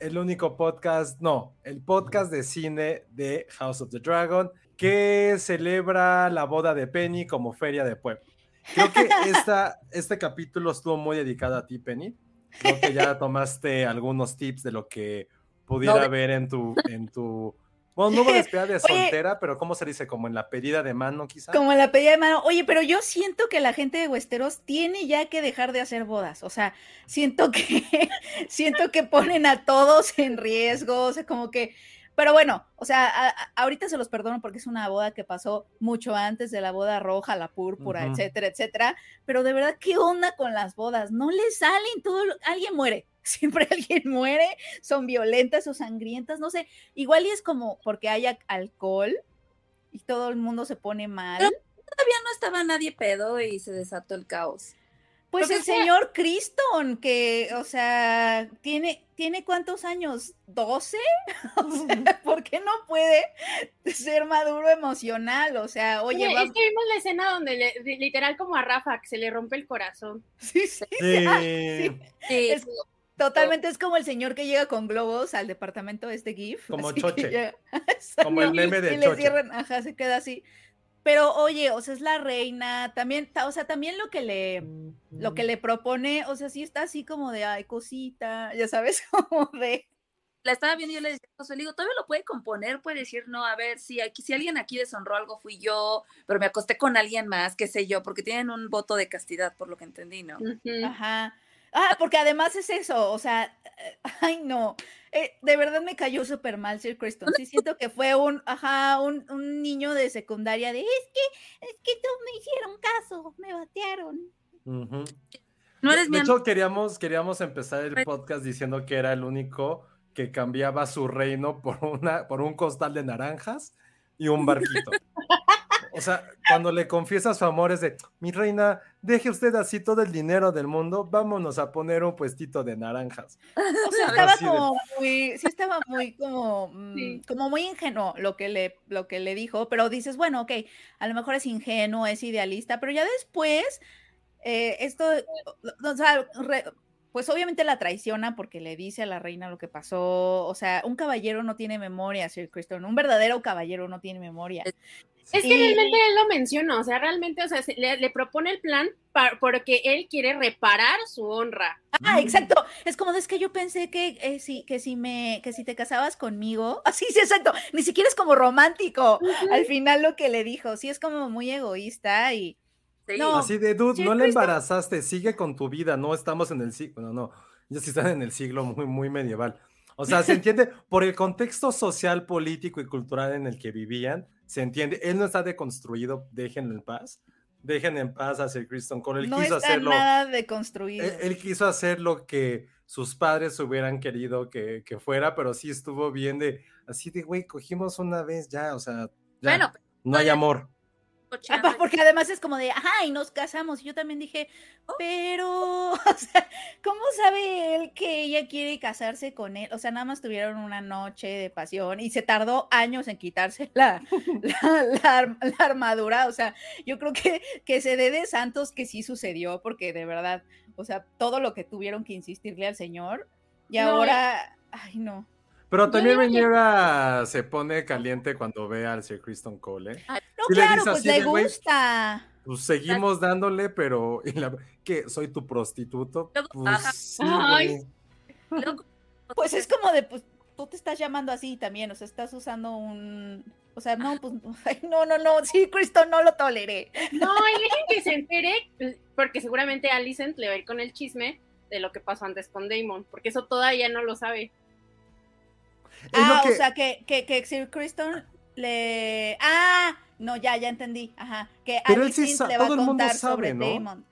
el único podcast, no, el podcast de cine de House of the Dragon que celebra la boda de Penny como feria de pueblo. Creo que esta, este capítulo estuvo muy dedicado a ti, Penny. Creo que ya tomaste algunos tips de lo que pudiera No, ver en tu, en tu, bueno, no hubo despedida de Oye. soltera, pero ¿cómo se dice? Como en la pedida de mano, quizá. Como la pedida de mano. Oye, pero yo siento que la gente de Westeros tiene ya que dejar de hacer bodas. O sea, siento que siento que ponen a todos en riesgo. O sea, como que. Pero bueno, o sea, a- a- ahorita se los perdono porque es una boda que pasó mucho antes de la boda roja, la púrpura, etcétera, etcétera. Pero de verdad, ¿qué onda con las bodas? No le salen todo. lo- Alguien muere. Siempre alguien muere. Son violentas o sangrientas. No sé. Igual y es como porque hay alcohol y todo el mundo se pone mal. Todavía no estaba nadie pedo y se desató el caos. Pues Porque el señor Criston, que, o sea, tiene, ¿tiene cuántos años? ¿12? O sea, ¿por qué no puede ser maduro emocional? O sea, oye, Oye, va- es que vimos la escena donde le- literal como a Rafa que se le rompe el corazón. sí, sí, Sí. ah, sí. Sí, Es- totalmente es como el señor que llega con globos al departamento de este GIF. Como Choche. llega- Como el meme de y le Choche. cierran, ajá, se queda así. Pero oye, o sea, es la reina, también, ta- o sea, también lo que le, lo que le propone, o sea, sí está así como de, ay, cosita, ya sabes, como de, la estaba viendo y yo le decía le digo, todavía lo puede componer, puede decir, no, a ver, si aquí, si alguien aquí deshonró algo fui yo, pero me acosté con alguien más, qué sé yo, porque tienen un voto de castidad, por lo que entendí, ¿no? Ajá. Ah, porque además es eso, o sea, eh, ay no, eh, de verdad me cayó súper mal Sir Creston. Sí siento que fue un, ajá, un, un niño de secundaria de, es que, es que no me hicieron caso, me batearon. No eres de mi hecho, queríamos, queríamos empezar el Ay. podcast diciendo que era el único que cambiaba su reino por, una, por un costal de naranjas y un barquito. O sea, cuando le confiesa su amor es de, mi reina, deje usted así todo el dinero del mundo, vámonos a poner un puestito de naranjas. O sea, estaba así de- como muy, sí estaba muy como, mm, Sí. como muy ingenuo lo que le, lo que le dijo, pero dices, bueno, ok, a lo mejor es ingenuo, es idealista, pero ya después, eh, esto, o- sea, re- pues obviamente la traiciona porque le dice a la reina lo que pasó, o sea, un caballero no tiene memoria, Sir Criston, un verdadero caballero no tiene memoria. Es que Y- realmente él lo menciona, o sea, realmente, o sea, se- le, le propone el plan porque él quiere reparar su honra. Ah, exacto. Es como, es que yo pensé que, eh, si, que, si me, que si te casabas conmigo, así sí, exacto, ni siquiera es como romántico. Al final lo que le dijo, sí es como muy egoísta y Sí. No. Así de, dude, no le embarazaste, sigue con tu vida, no estamos en el siglo, no, no, ellos sí están en el siglo muy, muy medieval. O sea, se entiende, por el contexto social, político y cultural en el que vivían, se entiende, él no está deconstruido, déjenlo en paz, dejen en paz a Sir Criston Cole, él no quiso está hacerlo, nada deconstruido. él, él quiso hacer lo que sus padres hubieran querido que, que fuera, pero sí estuvo bien de, así de, güey, cogimos una vez ya, o sea, ya, Bueno, no hay amor. Apa, porque además es como de, ajá, y nos casamos. Y yo también dije, pero, o sea, ¿cómo sabe él que ella quiere casarse con él? O sea, nada más tuvieron una noche de pasión y se tardó años en quitarse la, la, la ar- la armadura. O sea, yo creo que, que se dé de santos que sí sucedió, porque de verdad, O sea, todo lo que tuvieron que insistirle al señor. Y No, ahora, ay, no. Pero también digo que- se pone caliente cuando ve al Sir Kristen Cole. ¿eh? No, Sí le claro, dice pues así le gusta. Pues seguimos dándole, pero la- ¿qué? ¿Soy tu prostituto? Luego. Pues sí, Ay, güey. Luego, Pues es como de, pues tú te estás llamando así también, o sea, estás usando un. O sea, no, pues, ay, no, no, no, sí, Cristo, no lo toleré. No, y dejen que se entere, porque seguramente Alicent le va a ir con el chisme de lo que pasó antes con Damon, porque eso todavía no lo sabe. Ah, que- o sea, que, que, que Sir Criston le. Ah, no, ya, ya entendí. Ajá. Que Pero él sí le va a todo el mundo contar sabe, sobre ¿no? Damon.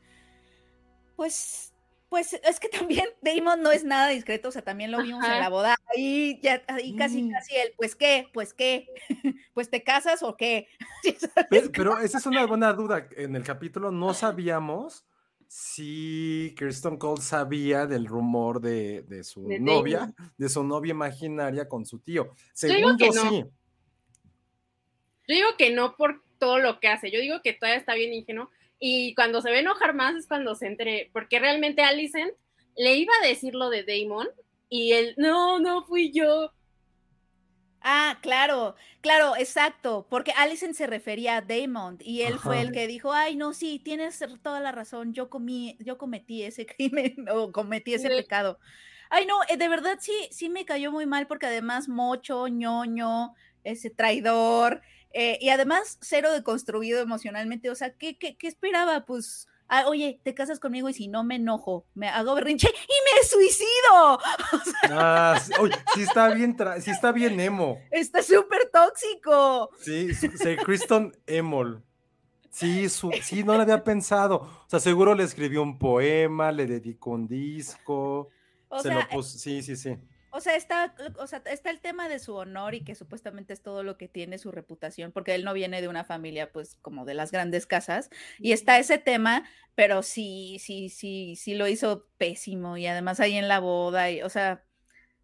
Pues, pues es que también Damon no es nada discreto, o sea, también lo vimos en la boda. Ahí ya, ahí casi, Mm. casi él, pues qué, pues qué, pues te casas o qué. Pero esa es una buena duda. En el capítulo no sabíamos si Kirsten Cole sabía del rumor de, de su De novia, de su novia imaginaria con su tío. digo Según que yo no. sí. Yo digo que no por todo lo que hace, yo digo que todavía está bien ingenuo, y cuando se ve enojar más es cuando se entere, porque realmente Alicent le iba a decir lo de Damon, y él, no, no fui yo. Ah, claro, claro, exacto, porque Allison se refería a Damon y él fue el que dijo, ay, no, sí, tienes toda la razón, yo comí, yo cometí ese crimen o cometí ese Sí. pecado. Ay, no, eh, de verdad sí, sí me cayó muy mal porque además mocho, ñoño, ese traidor, eh, y además cero deconstruido emocionalmente, o sea, ¿qué, qué, qué esperaba? Pues, ah, oye, te casas conmigo y si no me enojo, me hago berrinche y me suicido. Ah, sí, oye, sí está bien, sí está bien emo. Está súper tóxico. Sí, Sir Kristen Emol. Sí, su- sí, no lo había pensado. O sea, seguro le escribió un poema, le dedicó un disco. O se sea, lo puso. Sí, sí, sí. O sea, está, o sea, está el tema de su honor y que supuestamente es todo lo que tiene su reputación, porque él no viene de una familia, pues, como de las grandes casas, y está ese tema, pero sí, sí, sí, sí lo hizo pésimo, y además ahí en la boda, y, o sea,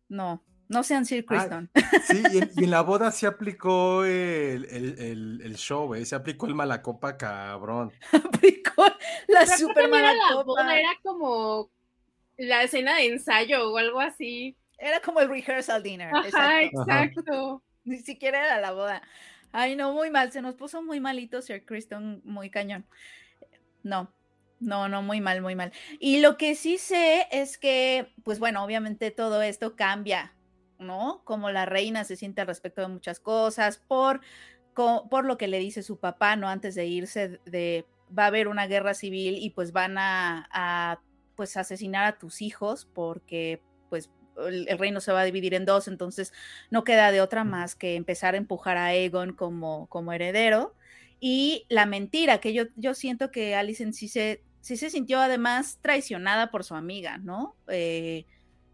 no, no sean Sir Ah, Criston. Sí, y en, y en la boda se aplicó el, el, el- el show, ¿eh? Se aplicó el malacopa cabrón. Aplicó la Pero super no era la copa. boda, era como la escena de ensayo o algo así. Era como el rehearsal dinner. Ajá, exacto. Ni siquiera era la boda. Ay, no, muy mal. Se nos puso muy malito Sir Criston, muy cañón. No, no, no, muy mal, muy mal. Y lo que sí sé es que, pues bueno, obviamente todo esto cambia, ¿no? Como la reina se siente al respecto de muchas cosas, por, por lo que le dice su papá, ¿no? Antes de irse de, va a haber una guerra civil y pues van a, a, pues asesinar a tus hijos porque pues el, el reino se va a dividir en dos, entonces no queda de otra más que empezar a empujar a Aegon como, como heredero. Y la mentira, que yo, yo siento que Alicent sí se, sí se sintió además traicionada por su amiga, ¿no? Eh,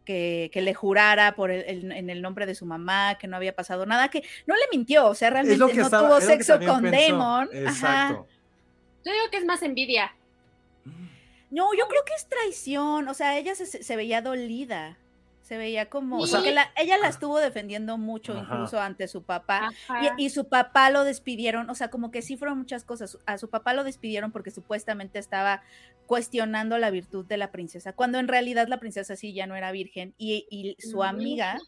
que, que le jurara por el, el- en el nombre de su mamá que no había pasado nada, que no le mintió, o sea, realmente no estaba- tuvo sexo con pensó. Damon. Ajá. Exacto. Yo digo que es más envidia. No, yo creo que es traición, o sea, ella se, se veía dolida, se veía como, O porque sea- la- ella la estuvo defendiendo mucho Ajá. incluso ante su papá. Y, y su papá lo despidieron, o sea, como que sí fueron muchas cosas. A su papá lo despidieron porque supuestamente estaba cuestionando la virtud de la princesa, cuando en realidad la princesa sí ya no era virgen y, y su amiga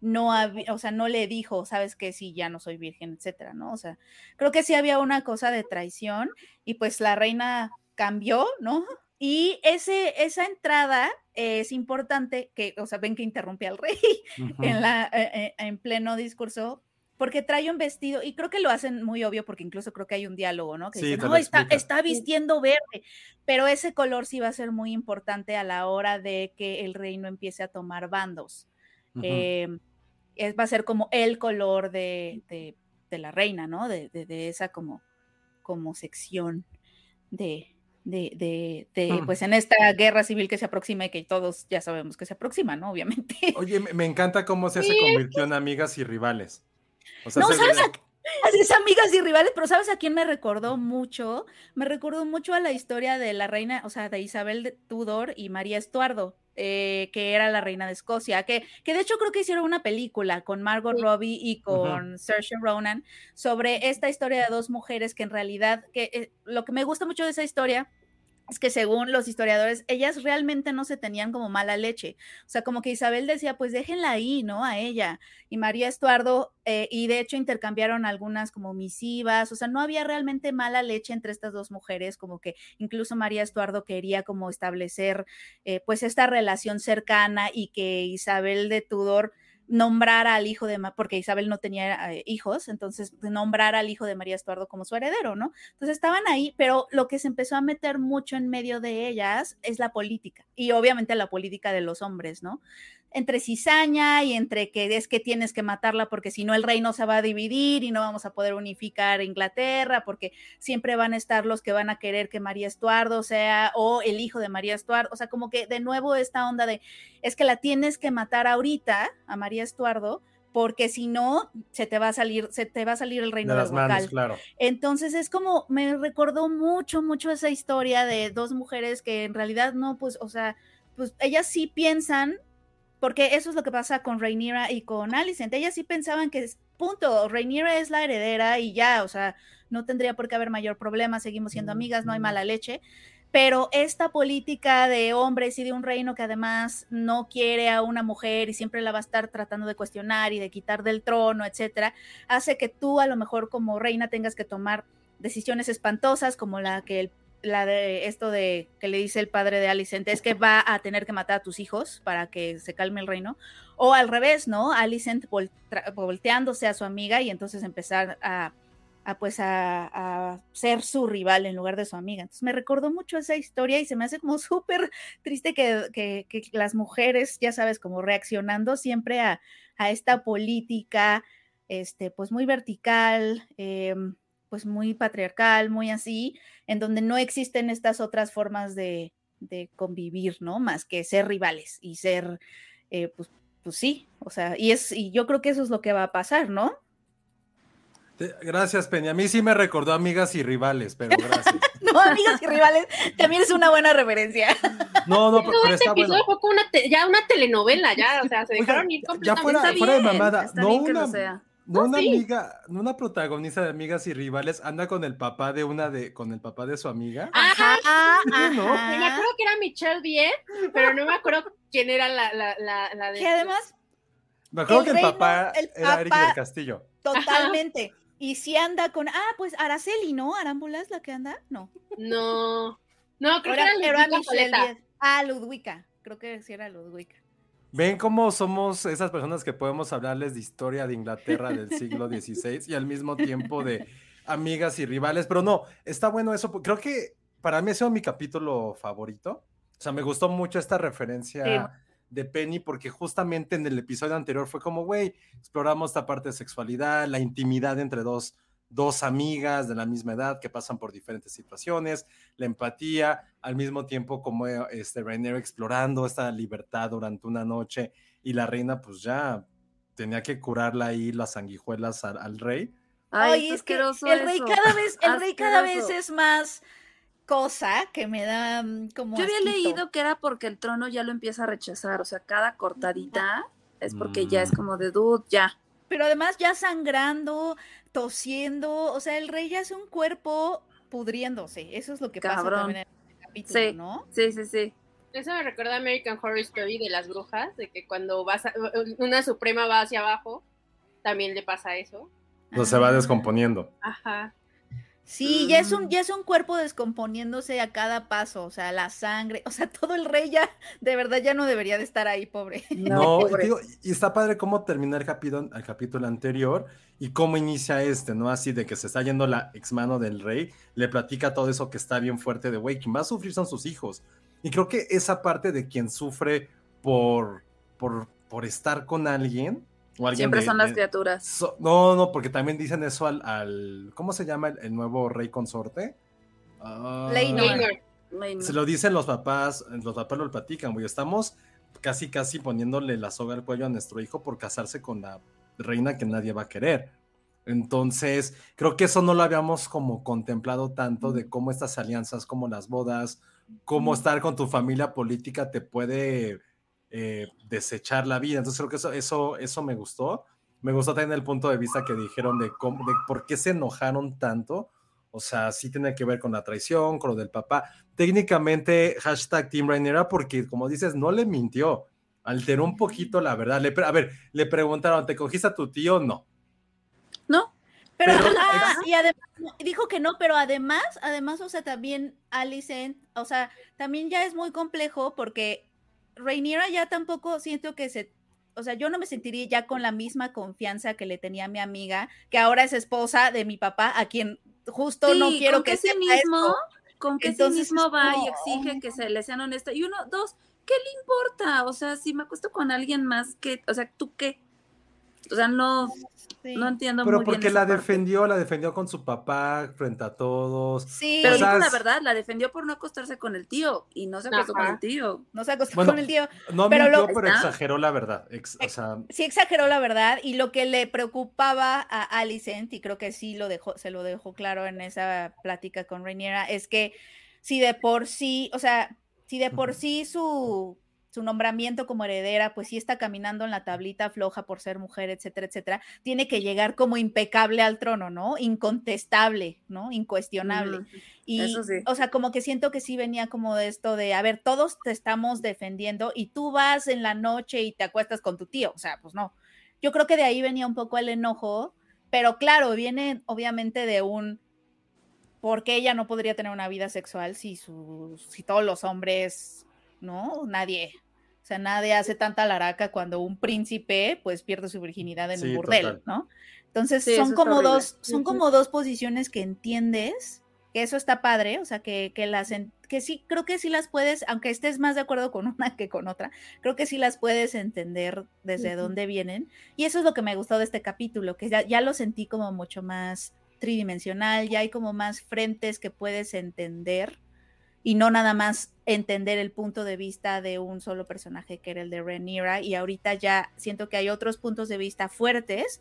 no había, o sea, no le dijo, sabes que sí, ya no soy virgen, etcétera, ¿no? O sea, creo que sí había una cosa de traición y pues la reina cambió, ¿no? Y ese, esa entrada es importante, que, o sea, ven que interrumpe al rey en, la, eh, eh, en pleno discurso, porque trae un vestido, y creo que lo hacen muy obvio, porque incluso creo que hay un diálogo, ¿no? Que Sí, dicen, "No, está, explica". está vistiendo verde, pero ese color sí va a ser muy importante a la hora de que el reino empiece a tomar bandos. Eh, es, va a ser como el color de, de- de la reina, ¿no? De, de- de esa como, como sección de, de, de- de, Mm. pues en esta guerra civil que se aproxima y que todos ya sabemos que se aproxima, ¿no? Obviamente. Oye, me, me encanta cómo se, se convirtió en amigas y rivales. O sea, No, se ¿sabes a? Es amigas y rivales, pero ¿sabes a quién me recordó mucho? Me recordó mucho a la historia de la reina, o sea, de Isabel de Tudor y María Estuardo, eh, que era la reina de Escocia, que, que de hecho creo que hicieron una película con Margot Sí. Robbie y con Saoirse Ronan sobre esta historia de dos mujeres que en realidad, que eh, lo que me gusta mucho de esa historia es que según los historiadores, ellas realmente no se tenían como mala leche. O sea, como que Isabel decía, pues déjenla ahí, ¿no? A ella. Y María Estuardo, eh, y de hecho intercambiaron algunas como misivas, o sea, no había realmente mala leche entre estas dos mujeres, como que incluso María Estuardo quería como establecer eh, pues esta relación cercana y que Isabel de Tudor nombrar al hijo de, porque Isabel no tenía eh, hijos, entonces nombrar al hijo de María Estuardo como su heredero, ¿no? Entonces estaban ahí, pero lo que se empezó a meter mucho en medio de ellas es la política y obviamente la política de los hombres, ¿no? Entre cizaña y entre que es que tienes que matarla porque si no el reino se va a dividir y no vamos a poder unificar Inglaterra porque siempre van a estar los que van a querer que María Estuardo sea o el hijo de María Estuardo, o sea, como que de nuevo esta onda de es que la tienes que matar ahorita a María Estuardo porque si no se te va a salir se te va a salir el reino de las manos, claro. Entonces es como me recordó mucho mucho esa historia de dos mujeres que en realidad no pues, o sea, pues ellas sí piensan porque eso es lo que pasa con Rhaenyra y con Alicent. Ellas sí pensaban que, punto, Rhaenyra es la heredera y ya, o sea, no tendría por qué haber mayor problema, seguimos siendo amigas, no hay mala leche. Pero esta política de hombres y de un reino que además no quiere a una mujer y siempre la va a estar tratando de cuestionar y de quitar del trono, etcétera, hace que tú a lo mejor como reina tengas que tomar decisiones espantosas como la que el la de esto de que le dice el padre de Alicent es que va a tener que matar a tus hijos para que se calme el reino, o al revés, ¿no? Alicent volteándose a su amiga y entonces empezar a, pues a, ser su rival en lugar de su amiga. Entonces me recordó mucho esa historia y se me hace como súper triste que, las mujeres, ya sabes, como reaccionando siempre a, esta política, este, pues muy vertical, em, pues muy patriarcal, muy así, en donde no existen estas otras formas de, convivir, ¿no? Más que ser rivales y ser, eh, pues, pues sí, o sea, y es, y yo creo que eso es lo que va a pasar, ¿no? Gracias, Peña. A mí sí me recordó amigas y rivales, pero gracias. no, amigas y rivales, también es una buena referencia. No, no, pero, este episodio fue una ya una telenovela, ya, o sea, se dejaron ir completamente. Ya fuera, fuera de mamada, no una, no una amiga, no una protagonista de amigas y rivales anda con el papá de una de, con el papá de su amiga. Ajá, ajá. ¿no? Me acuerdo que era Michelle Viet, pero no me acuerdo quién era la, la, la, de. Que además. Me acuerdo que el papá era Eric del Castillo. Totalmente. Y si anda con, ah, pues Araceli, ¿no? Arámbula es la que anda, no. No. No, creo que era, era Michelle Ah, Ludwika. Creo que sí era Ludwika. Ven cómo somos esas personas que podemos hablarles de historia de Inglaterra del siglo XVI y al mismo tiempo de amigas y rivales, pero no, está bueno eso. Creo que para mí ha sido mi capítulo favorito. O sea, me gustó mucho esta referencia de Penny porque justamente en el episodio anterior fue como, güey, exploramos esta parte de sexualidad, la intimidad entre dos dos amigas de la misma edad que pasan por diferentes situaciones, la empatía, al mismo tiempo como este Rainer explorando esta libertad durante una noche y la reina pues ya tenía que curarla ahí las sanguijuelas al, rey. Ay, es que el rey cada vez, el rey cada vez es más cosa que me da mm, como. Yo había leído que era porque el trono ya lo empieza a rechazar, o sea, cada cortadita es porque ya es mm. como de dude, ya. Pero además ya sangrando, tosiendo, o sea, el rey ya es un cuerpo pudriéndose. Eso es lo que pasa también en el capítulo, sí, ¿no? Sí, sí, sí. Eso me recuerda a American Horror Story de las brujas, de que cuando vas una suprema va hacia abajo, también le pasa eso. No se va descomponiendo. Ajá. Sí, ya es un, mm. ya es un cuerpo descomponiéndose a cada paso, o sea, la sangre, o sea, todo el rey ya, de verdad ya no debería de estar ahí, pobre. No, Y, está padre cómo termina el capítulo, el capítulo anterior y cómo inicia este, ¿no? Así de que se está yendo la ex mano del rey, le platica todo eso que está bien fuerte de, güey, quien va a sufrir son sus hijos. Y creo que esa parte de quien sufre por, por, por estar con alguien, Siempre son las criaturas. no, no, porque también dicen eso al, ¿cómo se llama el, nuevo rey consorte? Uh, se lo dicen los papás, los papás lo platican, güey, estamos casi, casi poniéndole la soga al cuello a nuestro hijo por casarse con la reina que nadie va a querer. Entonces, creo que eso no lo habíamos como contemplado tanto de cómo estas alianzas, como las bodas, cómo estar con tu familia política te puede eh, desechar la vida. Entonces creo que eso, eso, eso me gustó. Me gustó también el punto de vista que dijeron de, cómo, de por qué se enojaron tanto. O sea, sí tiene que ver con la traición, con lo del papá. Técnicamente, hashtag Team Rainera, porque como dices, no le mintió. Alteró un poquito la verdad. Le, a ver, le preguntaron, ¿te cogiste a tu tío? No. No. Pero, Pero- ah, y además dijo que no, pero además, además, o sea, también Alicent, o sea, también ya es muy complejo porque Reiniera ya tampoco siento que se, o sea, yo no me sentiría ya con la misma confianza que le tenía a mi amiga, que ahora es esposa de mi papá, a quien justo no Sí, quiero que que sí mismo, esto. con que sí Entonces mismo es va y exige que se le sean honestas. Y uno, dos, ¿qué le importa? O sea, si me acuesto con alguien más que, o sea, ¿tú qué? O sea, no, Sí. no entiendo Pero muy bien porque esa la parte. defendió, la defendió con su papá frente a todos. Sí, Pero O sea, dijo la verdad, la defendió por no acostarse con el tío y no se acostó con Ajá. el tío. no se acostó Bueno, con el tío. No Pero mintió, lo- pero exageró la verdad. Ex- o sea, sí exageró la verdad y lo que le preocupaba a Alicent, y creo que sí lo dejó, se lo dejó claro en esa plática con Reiniera, es que si de por sí, o sea, si de por sí su, su nombramiento como heredera, pues sí está caminando en la tablita floja por ser mujer, etcétera, etcétera, tiene que llegar como impecable al trono, ¿no? Incontestable, ¿no? Incuestionable. Y, Eso sí. o sea, como que siento que sí venía como de esto de, a ver, todos te estamos defendiendo y tú vas en la noche y te acuestas con tu tío. O sea, pues no. Yo creo que de ahí venía un poco el enojo, pero claro, viene obviamente de un, ¿por qué ella no podría tener una vida sexual si, sus, si todos los hombres, ¿no? Nadie. O sea, nadie hace tanta laraca cuando un príncipe pues pierde su virginidad en Sí, un burdel, total. ¿no? Entonces Sí, eso son está como horrible. dos, son como dos posiciones que entiendes, que eso está padre, o sea, que, que las en- que sí, creo que sí las puedes, aunque estés más de acuerdo con una que con otra, creo que sí las puedes entender desde Ujú. dónde vienen. Y eso es lo que me gustó de este capítulo, que ya, ya lo sentí como mucho más tridimensional, ya hay como más frentes que puedes entender y no nada más entender el punto de vista de un solo personaje que era el de Rhaenyra y ahorita ya siento que hay otros puntos de vista fuertes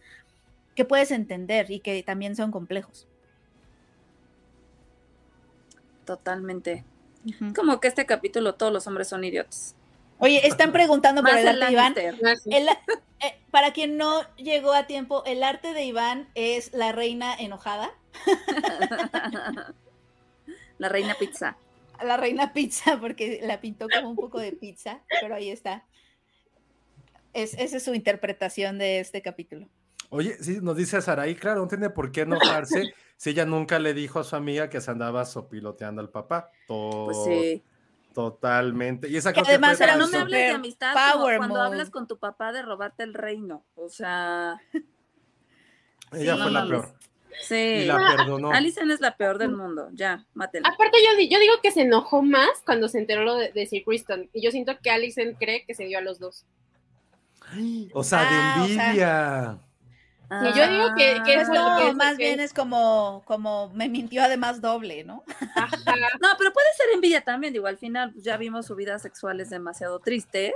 que puedes entender y que también son complejos. Totalmente. Como que este capítulo todos los hombres son idiotas. Oye, están preguntando por el arte de Iván. El- eh, para quien no llegó a tiempo, el arte de Iván es la reina enojada, La reina pizza. La reina pizza, porque la pintó como un poco de pizza, pero ahí está. Es, esa es su interpretación de este capítulo. oye, sí, nos dice Saraí, claro, no tiene por qué enojarse si ella nunca le dijo a su amiga que se andaba sopiloteando al papá. To- Pues sí. Totalmente. Y esa Que además Pero no me hables de amistad como cuando hablas con tu papá de robarte el reino. O sea, Ella Sí. fue la No peor. Sí. Ah, Y la perdonó. Alison es la peor del mundo. Ya, mátela. Aparte, yo, di- yo digo que se enojó más cuando se enteró lo de, de Sir Kristen. Y yo siento que Alison cree que se dio a los dos. O sea, Ah, o de sea, envidia. Y yo digo que- que Pues eso es lo no, que- más que- bien es como, como me mintió además doble, ¿no? Ajá. No, pero puede ser envidia también. Digo, al final pues, ya vimos su vida sexual es demasiado triste.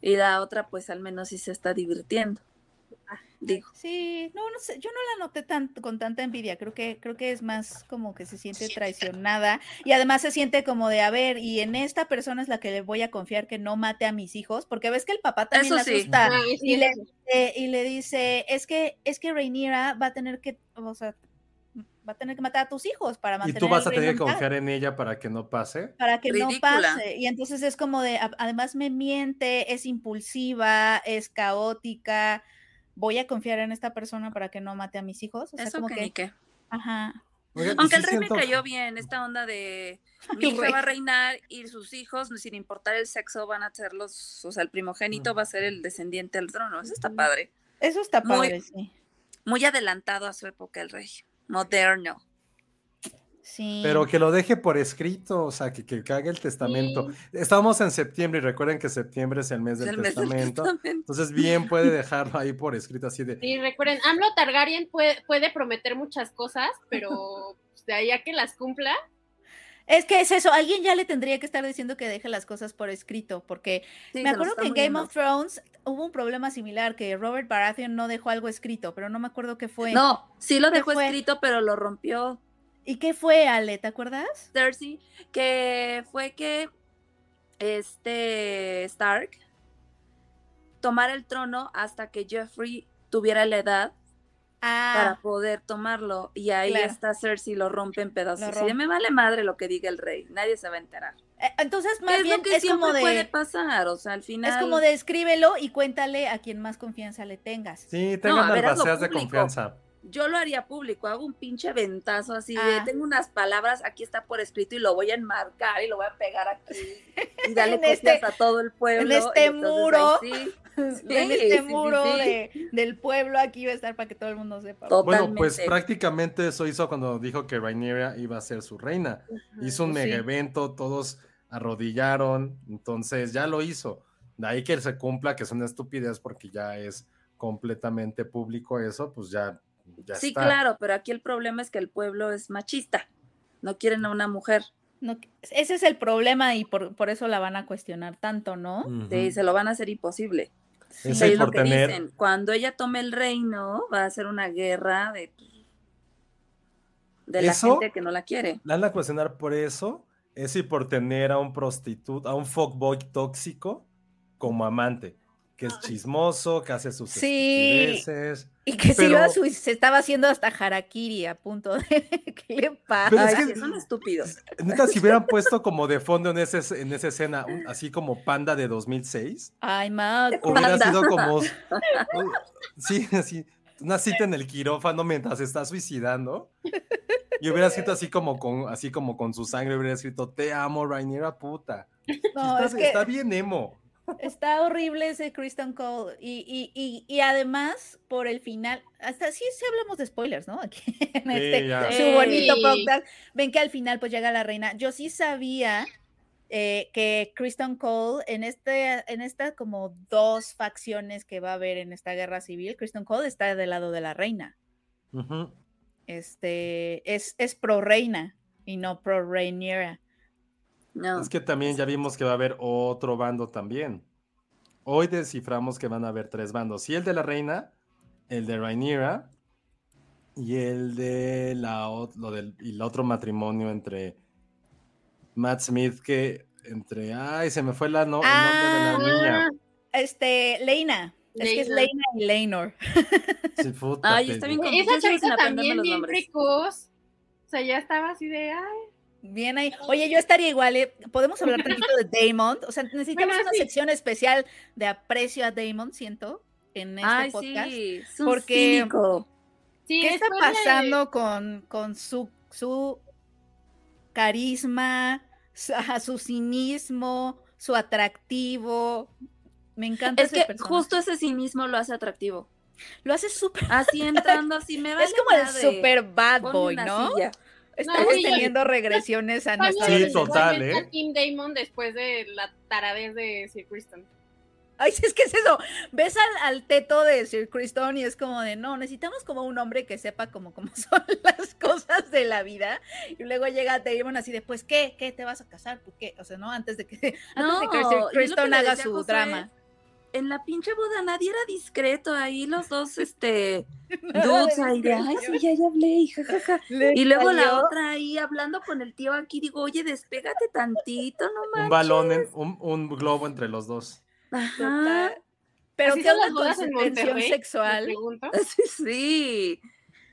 Y la otra, pues al menos sí se está divirtiendo. Digo. Sí, no, no sé, yo no la noté tan, con tanta envidia, creo que, creo que es más como que se siente traicionada y además se siente como de, a ver, y en esta persona es la que le voy a confiar que no mate a mis hijos, porque ves que el papá también Eso la sí. asusta Ah, sí, y, le, eh, y le dice, es que, es que Rhaenyra va a tener que, o sea, va a tener que matar a tus hijos para Y mantener tú vas a tener que en paz" confiar en ella para que no pase. para que no pase. Y entonces es como de, además me miente, es impulsiva, es caótica. Voy a confiar en esta persona para que no mate a mis hijos. O sea, Eso como que ajá. Oigan, Aunque sí el rey siento- me cayó bien, esta onda de mi El hija rey. va a reinar y sus hijos, sin importar el sexo, van a ser los, o sea, el primogénito va a ser el descendiente al trono. Eso está padre. Eso está Muy- padre, sí. Muy adelantado a su época el rey. Moderno. Sí. Pero que lo deje por escrito, o sea, que, que cague el testamento. Estamos en septiembre y recuerden que septiembre es el mes Es del el mes del testamento. Entonces, bien puede dejarlo ahí por escrito, así de. Sí, recuerden, AMLO Targaryen puede, puede prometer muchas cosas, pero pues, de ahí a que las cumpla, Es que es eso, alguien ya le tendría que estar diciendo que deje las cosas por escrito, porque Sí, me acuerdo que en Game of Thrones hubo un problema similar, que Robert Baratheon no dejó algo escrito, pero no me acuerdo qué fue. No, sí lo ¿Qué dejó escrito, pero lo rompió ¿Y qué fue, Ale? ¿Te acuerdas? Cersei, que fue que este Stark tomara el trono hasta que Joffrey tuviera la edad para Ah, poder tomarlo. Y ahí Claro. está Cersei, lo rompe en pedazos. Lo Y de, rompe. me vale madre lo que diga el rey, nadie se va a enterar. eh, entonces ¿Qué más es bien lo que es como siempre puede de pasar? O sea, al final. es como de escríbelo y cuéntale a quien más confianza le tengas. Sí, tengan hazlo albaceas de confianza. Yo lo haría público, hago un pinche ventazo así de, Ah. tengo unas palabras, aquí está por escrito y lo voy a enmarcar y lo voy a pegar aquí y darle En copias este- a todo el pueblo. en este ahí muro. sí, en este sí, muro sí. de- del pueblo aquí va a estar para que todo el mundo sepa. Bueno, pues prácticamente eso hizo cuando dijo que Rhaenyra iba a ser su reina. Hizo un Pues sí. mega evento, todos arrodillaron, entonces ya lo hizo. De ahí que se cumpla, que es una estupidez porque ya es completamente público eso, pues ya, ya Sí, está. claro, pero aquí el problema es que el pueblo es machista, no quieren a una mujer, No, ese es el problema y por, por eso la van a cuestionar tanto, ¿no? Sí, se lo van a hacer imposible. Sí, y es lo por que tener, dicen, cuando ella tome el reino, va a ser una guerra de, de la ¿Eso? gente que no la quiere. la van a cuestionar por eso, eso y por tener a un prostituto, a un fuckboy tóxico como amante, que es chismoso, que hace sus Sí. estupideces. Y que se, iba se estaba haciendo hasta harakiri a punto de... ¿Qué le pasa? Pero es que- son estúpidos. Neta, si hubieran puesto como de fondo en, ese, en esa escena, un- así como Panda de 2006, Ay, ma, hubiera Panda. sido como. Sí, así. Una cita en el quirófano mientras se está suicidando. Y hubiera escrito así como con, así como con su sangre, hubiera escrito Te amo, Rainiera puta. no, está, es que está bien emo. Está horrible ese Kristen Cole. Y, y, y, y además, por el final, hasta sí, sí hablamos de spoilers, ¿no? Aquí en Sí, este, su bonito Sí. podcast. Ven que al final pues llega la reina. Yo sí sabía eh, que Kristen Cole en este, en estas como dos facciones que va a haber en esta guerra civil, Kristen Cole está del lado de la reina. Este es, es pro reina y no pro reiniera. No. Es que también ya vimos que va a haber otro bando también. Hoy desciframos que van a haber tres bandos. Y el de la reina, el de Rhaenyra y el de la, lo del, y el otro matrimonio entre Matt Smith que entre... Ay, se me fue la no- el nombre de la niña. Este, Leina. Es que es Leina. Y Leinor. Sí, puta, Ay, está bien Esa aprenderme también bien precoz. O sea, ya estaba así de, ay, Bien ahí. Oye, yo estaría igual. ¿eh? Podemos hablar tantito de Damon. O sea, necesitamos Bueno, una sí. sección especial de aprecio a Damon, siento, en este Ay, podcast. sí, un porque- cínico. sí, ¿Qué está de- pasando con, con su, su carisma, su, cinismo, su atractivo? Me encanta Es ese que personaje. justo ese cinismo lo hace atractivo. Lo hace súper. Así entrando, así me vale Es como el super bad boy, ¿no? silla. Estamos teniendo regresiones a nuestra Sí, total, ¿eh? Tim Damon después de la taradez de Sir Kristen. Ay, sí, es que es eso. Ves al, al teto de Sir Criston y es como de, no, necesitamos como un hombre que sepa como cómo son las cosas de la vida. Y luego llega Damon así de, pues, ¿qué? ¿Qué? ¿Te vas a casar? ¿Por qué? O sea, ¿no? Antes de que, antes de que Sir que le haga su Josué, drama. En la pinche boda nadie era discreto, ahí los dos, este, dudes ahí de, ay, sí, ya, ya hablé, y jajaja. Y luego la otra ahí hablando con el tío aquí, digo, oye, despégate tantito, no Un manches. balón, en- un, un globo entre los dos. Ajá. Total. Pero ¿Así ¿qué las bodas su en Monterrey? Sexual? Sí, sí.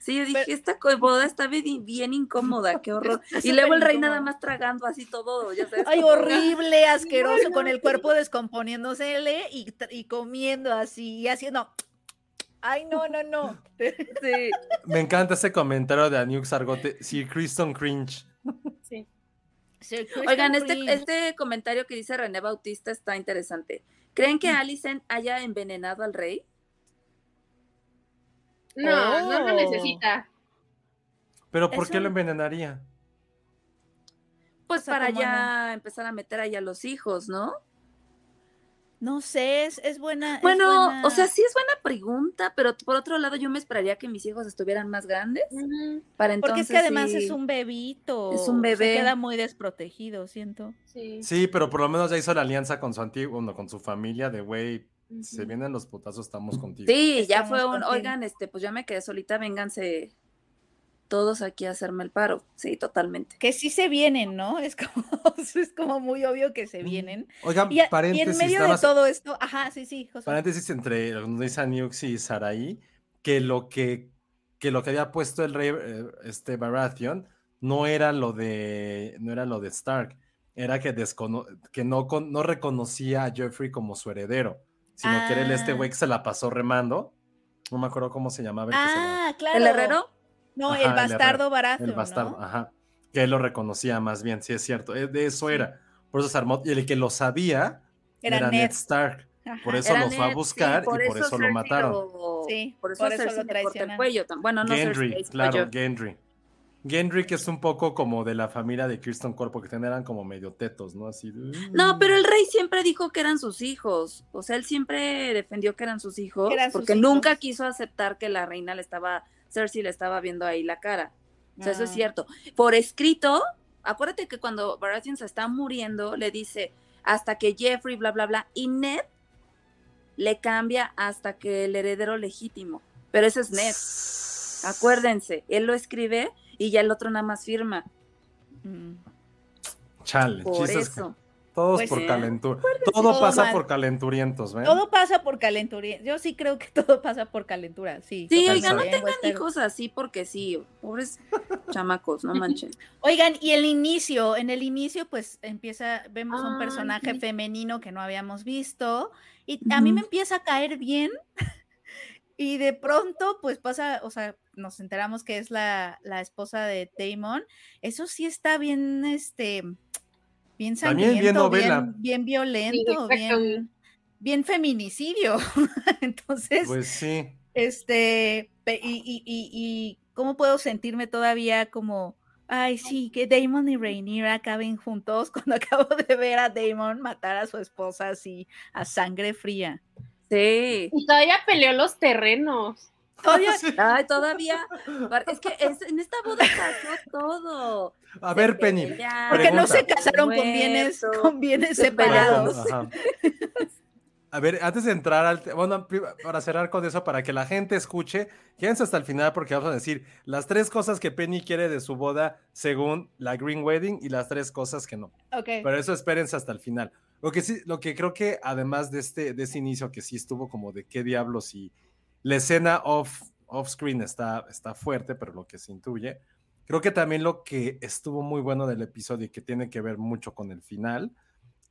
Sí, yo dije, Pero- esta boda está bien, bien incómoda, qué horror. Y luego el rey nada más tragando así todo, ya sabes. Ay, horrible, asqueroso, con el cuerpo descomponiéndosele y, y comiendo así y haciendo. Ay, no, no, no. Sí. Me encanta ese comentario de Aniux Argote. Sir Kristen Cringe. Sí. Sir Oigan, este, Cringe. este comentario que dice René Bautista está interesante. ¿Creen que Alicent haya envenenado al rey? No, no lo Oh. necesita. Pero ¿por Es qué lo envenenaría? Pues O sea, para ya empezar a meter ahí a los hijos, ¿no? No sé, es, es buena. es Bueno, buena- o sea, sí es buena pregunta, pero por otro lado yo me esperaría que mis hijos estuvieran más grandes para entonces Porque es que además sí. es un bebito. Es un bebé. Se queda muy desprotegido, siento. Sí. Sí, pero por lo menos ya hizo la alianza con su antiguo, bueno, con su familia de güey, se vienen los putazos, estamos contigo. Sí, ya fue un, contigo. oigan, este, pues ya me quedé solita, vénganse todos aquí a hacerme el paro. Sí, totalmente. Que sí se vienen, ¿no? Es como, es como muy obvio que se vienen. Oigan, Y, a- y paréntesis, en medio de todo esto, ajá, sí, sí, José. paréntesis entre lo que nos dice Aniux y Saraí, que lo que que lo que había puesto el rey eh, este Baratheon no era lo de no era lo de Stark, era que descono que no, con- no reconocía a Joffrey como su heredero, sino que era el este Ah. güey que se la pasó remando. No me acuerdo cómo se llamaba el que se la- Ah, claro. ¿El herrero? No, Ajá, el bastardo barato. el bastardo, ajá, que él lo reconocía más bien, sí es cierto, eh, de eso era. Por eso se armó y el que lo sabía Era era, Ned. Ned Stark. Por eso Era lo fue a buscar sí, y por eso lo mataron. lo- Sí, por eso, por eso lo le corta el traicionan. cuello. tam- Bueno, no Gendry, claro. Gendry. Gendry que es un poco como de la familia de Kirsten porque también eran como medio tetos, ¿no? Así. de- No, pero el rey siempre dijo que eran sus hijos. O sea, él siempre defendió que eran sus hijos. Que eran sus porque hijos. nunca quiso aceptar que la reina le estaba, Cersei le estaba viendo ahí la cara. O sea, eso es Ah. cierto. Por escrito, acuérdate que cuando Baratheon se está muriendo, le dice hasta que Jeffrey, bla, bla, bla, y Ned le cambia hasta que el heredero legítimo. Pero ese es Ned. Acuérdense, él lo escribe y ya el otro nada más firma. Mm. Chale, Por chistes. eso. Todos Pues por sí. calentura. Todo todo pasa mal. por calenturientos, ¿ven? Todo pasa por calentura. Yo sí creo que todo pasa por calentura, sí. Sí, oigan, no En tengan hijos así porque sí, pobres chamacos, no manchen. Oigan, y el inicio, en el inicio pues empieza, vemos un Ay, personaje sí. femenino que no habíamos visto y a mí me empieza a caer bien y de pronto pues pasa, o sea, nos enteramos que es la, la esposa de Damon. Eso sí está bien, este, bien También bien sangriento, novela. bien, bien violento, bien, bien feminicidio. Entonces, Pues sí. este, y, y, y cómo puedo sentirme todavía como, ay, sí, que Damon y Rhaenyra acaben juntos cuando acabo de ver a Damon matar a su esposa así a sangre fría. Sí. Y todavía peleó los terrenos. Todavía- Sí. Ay, todavía. Es que es- en esta boda pasó todo. A ver, Penny. porque no se casaron con bienes, con bienes se separados. Ajá. A ver, antes de entrar al... Bueno, para cerrar con eso, para que la gente escuche, quédense hasta el final porque vamos a decir las tres cosas que Penny quiere de su boda según la Green Wedding y las tres cosas que no. Ok. Pero eso espérense hasta el final. Lo que sí, lo que creo que además de este, de ese inicio que sí estuvo como de qué diablos y la escena off, off screen está, está fuerte, pero lo que se intuye, creo que también lo que estuvo muy bueno del episodio y que tiene que ver mucho con el final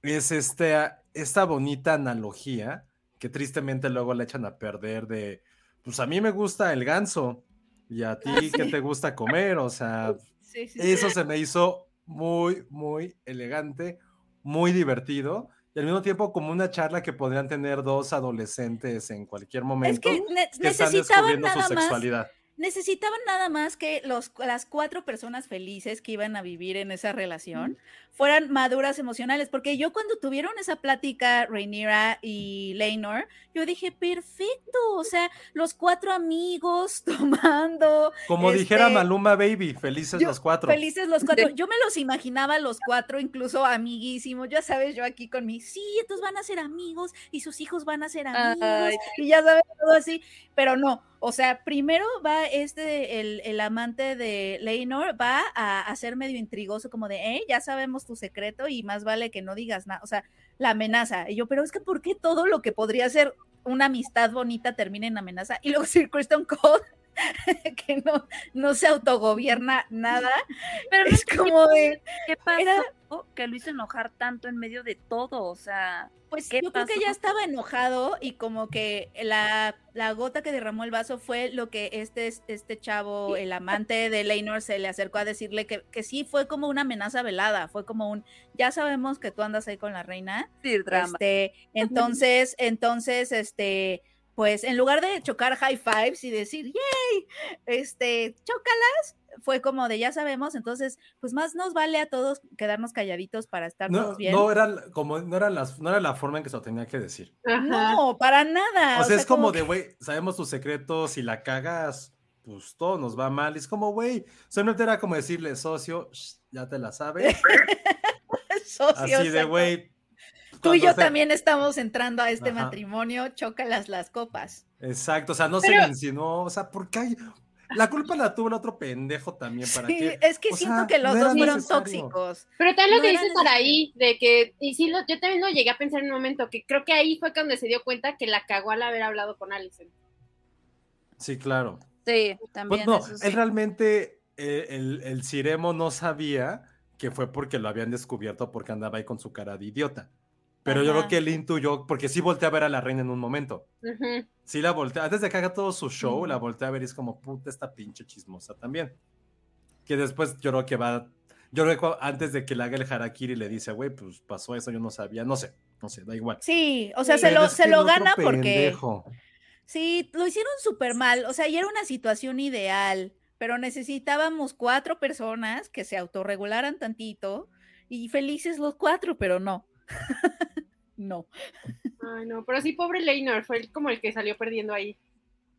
es este, esta bonita analogía que tristemente luego le echan a perder de, pues a mí me gusta el ganso y a ti qué te gusta comer, o sea, Sí, sí, sí. eso se me hizo muy, muy elegante, muy divertido y al mismo tiempo como una charla que podrían tener dos adolescentes en cualquier momento Es que ne- que están descubriendo su más sexualidad. Necesitaban nada más que los, las cuatro personas felices que iban a vivir en esa relación fueran maduras emocionales, porque yo cuando tuvieron esa plática, Rhaenyra y Laenor, yo dije, perfecto, o sea, los cuatro amigos tomando, Como dijera este, Maluma Baby, felices yo- los cuatro. felices los cuatro, yo me los imaginaba los cuatro, incluso amiguísimos, ya sabes, yo aquí con mi, sí, estos van a ser amigos y sus hijos van a ser amigos, Ay, y ya sabes, todo así, pero no, o sea, primero va este, el, el amante de Leinor, va a, a ser medio intrigoso, como de, eh, ya sabemos tu secreto y más vale que no digas nada, o sea, la amenaza. Y yo, pero es que ¿por qué todo lo que podría ser una amistad bonita termina en amenaza? Y luego Sir Kristen Cole, que no, no se autogobierna nada, Pero no es como de, ¿Qué pasó? Era- Que lo hizo enojar tanto en medio de todo, o sea, pues ¿Qué yo creo que ya estaba enojado y como que la, la gota que derramó el vaso fue lo que este, este chavo, el amante de Leinor, se le acercó a decirle que, que sí fue como una amenaza velada, fue como un, ya sabemos que tú andas ahí con la reina, sí, drama. Este, entonces, entonces, este, pues en lugar de chocar high fives y decir, yay, este, chócalas, fue como de ya sabemos, entonces, pues más nos vale a todos quedarnos calladitos para estar No, todos bien. no era como no era las no era la forma en que se lo tenía que decir. Ajá. No, para nada. O sea, es como de, que- güey, sabemos tus secretos, si la cagas, pues todo nos va mal. Es como, güey, solamente era como decirle, socio, shh, ya te la sabes. socio, Así de, güey. Tú y yo se- también estamos entrando a este Ajá. matrimonio, chócalas las copas. Exacto, o sea, no se Pero- le insinuó, o sea, ¿por qué hay? La culpa la tuvo el otro pendejo también, ¿para Sí, qué? es que O siento sea, que los no dos fueron tóxicos. Pero también lo No que dices por ahí, de que, y sí, lo- yo también lo llegué a pensar en un momento, que creo que ahí fue cuando se dio cuenta que la cagó al haber hablado con Alison. Sí, claro. Sí, Pues también. no, eso sí. él realmente, eh, el, el Ciremo no sabía que fue porque lo habían descubierto porque andaba ahí con su cara de idiota. Pero yo creo que él intuyó, porque sí voltea a ver a la reina en un momento. Sí la voltea, antes de que haga todo su show, la voltea a ver y es como, puta, esta pinche chismosa también. Que después yo creo que va, yo creo que antes de que le haga el harakiri le dice, güey, pues pasó eso, yo no sabía, no sé, no sé, da igual. Sí, o sea, se lo, se lo gana porque sí, lo hicieron súper mal. O sea, y era una situación ideal, pero necesitábamos cuatro personas que se autorregularan tantito y felices los cuatro, pero no. no. Ay, no, pero sí, pobre Leinor, fue el- como el que salió perdiendo ahí.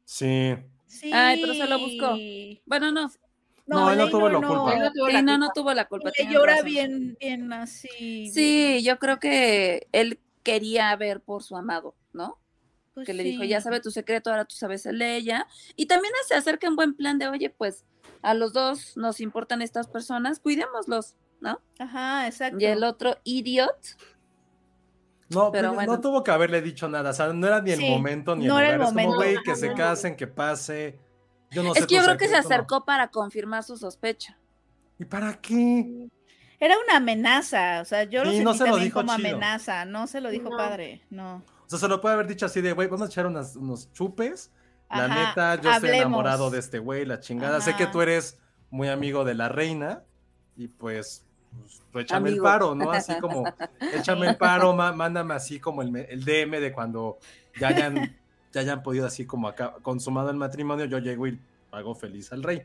Sí. Sí. Ay, pero se lo buscó. Bueno, no. No, él no tuvo la culpa. No tuvo la no, culpa. no tuvo la culpa. Le llora razón. bien, bien así. Sí, yo creo que él quería ver por su amado, ¿no? pues que le dijo, ya sabe tu secreto, ahora tú sabes el de ella. Y también se acerca en buen plan de, oye, pues a los dos nos importan estas personas, cuidémoslos, ¿no? Ajá, exacto. Y el otro idiot, No, Pero pero bueno. no tuvo que haberle dicho nada, o sea, no era ni el Sí, momento ni no el era el lugar. Es como, momento. güey, que se casen, que pase. Yo no sé es que yo creo que se no. acercó para confirmar su sospecha. ¿Y para qué? Era una amenaza, o sea, yo lo Sí, sentí no se lo dijo como chido. amenaza, no se lo dijo No. padre, no. O sea, se lo puede haber dicho así de, güey, vamos a echar unas- unos chupes. La Ajá, neta, yo estoy hablemos. enamorado de este güey, la chingada. Sé que tú eres muy amigo de la reina y pues, pues, tú échame Amigo. el paro, ¿no? Así como, échame el paro, mándame así como el, el DM de cuando ya hayan, ya hayan podido así como acá, consumado el matrimonio, yo llego y hago feliz al rey.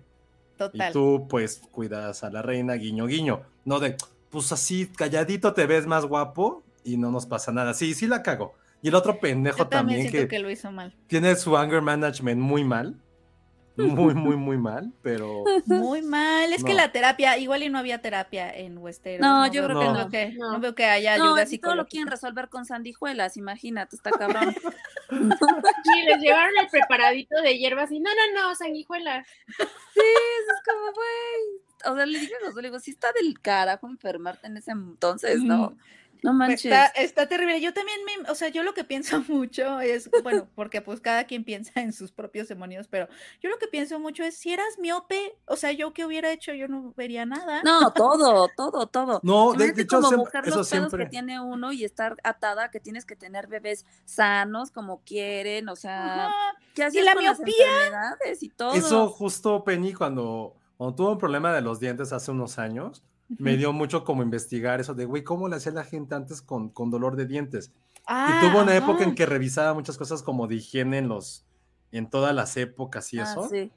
Y Total. tú, pues, cuidas a la reina, guiño, guiño. No de, pues así, calladito te ves más guapo y no nos pasa nada. Sí, sí la cago. Y el otro pendejo Yo también que, que... lo hizo mal. tiene su anger management muy mal. Muy, muy, muy mal, pero Muy mal. Es que la terapia, igual y no había terapia en Westeros. No, yo creo que no. que- No. no veo que haya No, ayuda y todo lo quieren resolver con sandijuelas, imagínate, está cabrón. Sí, les llevaron el preparadito de hierbas y no, no, no, sanguijuela. Sí, eso es como, güey. O sea, le dije a Josué, le digo, sí está del carajo enfermarte en ese entonces, ¿no? Mm. No manches. Está, está terrible. Yo también, me, o sea, yo lo que pienso mucho es, bueno, porque pues cada quien piensa en sus propios demonios, pero yo lo que pienso mucho es, si eras miope, o sea, yo qué hubiera hecho, yo no vería nada. No, todo, todo, todo. No, de- de hecho, como siempre- eso los pedos que tiene uno y estar atada, que tienes que tener bebés sanos como quieren, o sea, Ajá. ¿qué hacías la con las miopía? enfermedades y todo? eso justo Penny cuando, cuando tuvo un problema de los dientes hace unos años, me dio mucho como investigar eso de, güey, ¿cómo le hacía la gente antes con, con dolor de dientes? Ah, y tuvo una época en que revisaba muchas cosas como de higiene en los, en todas las épocas y Ah, eso. sí.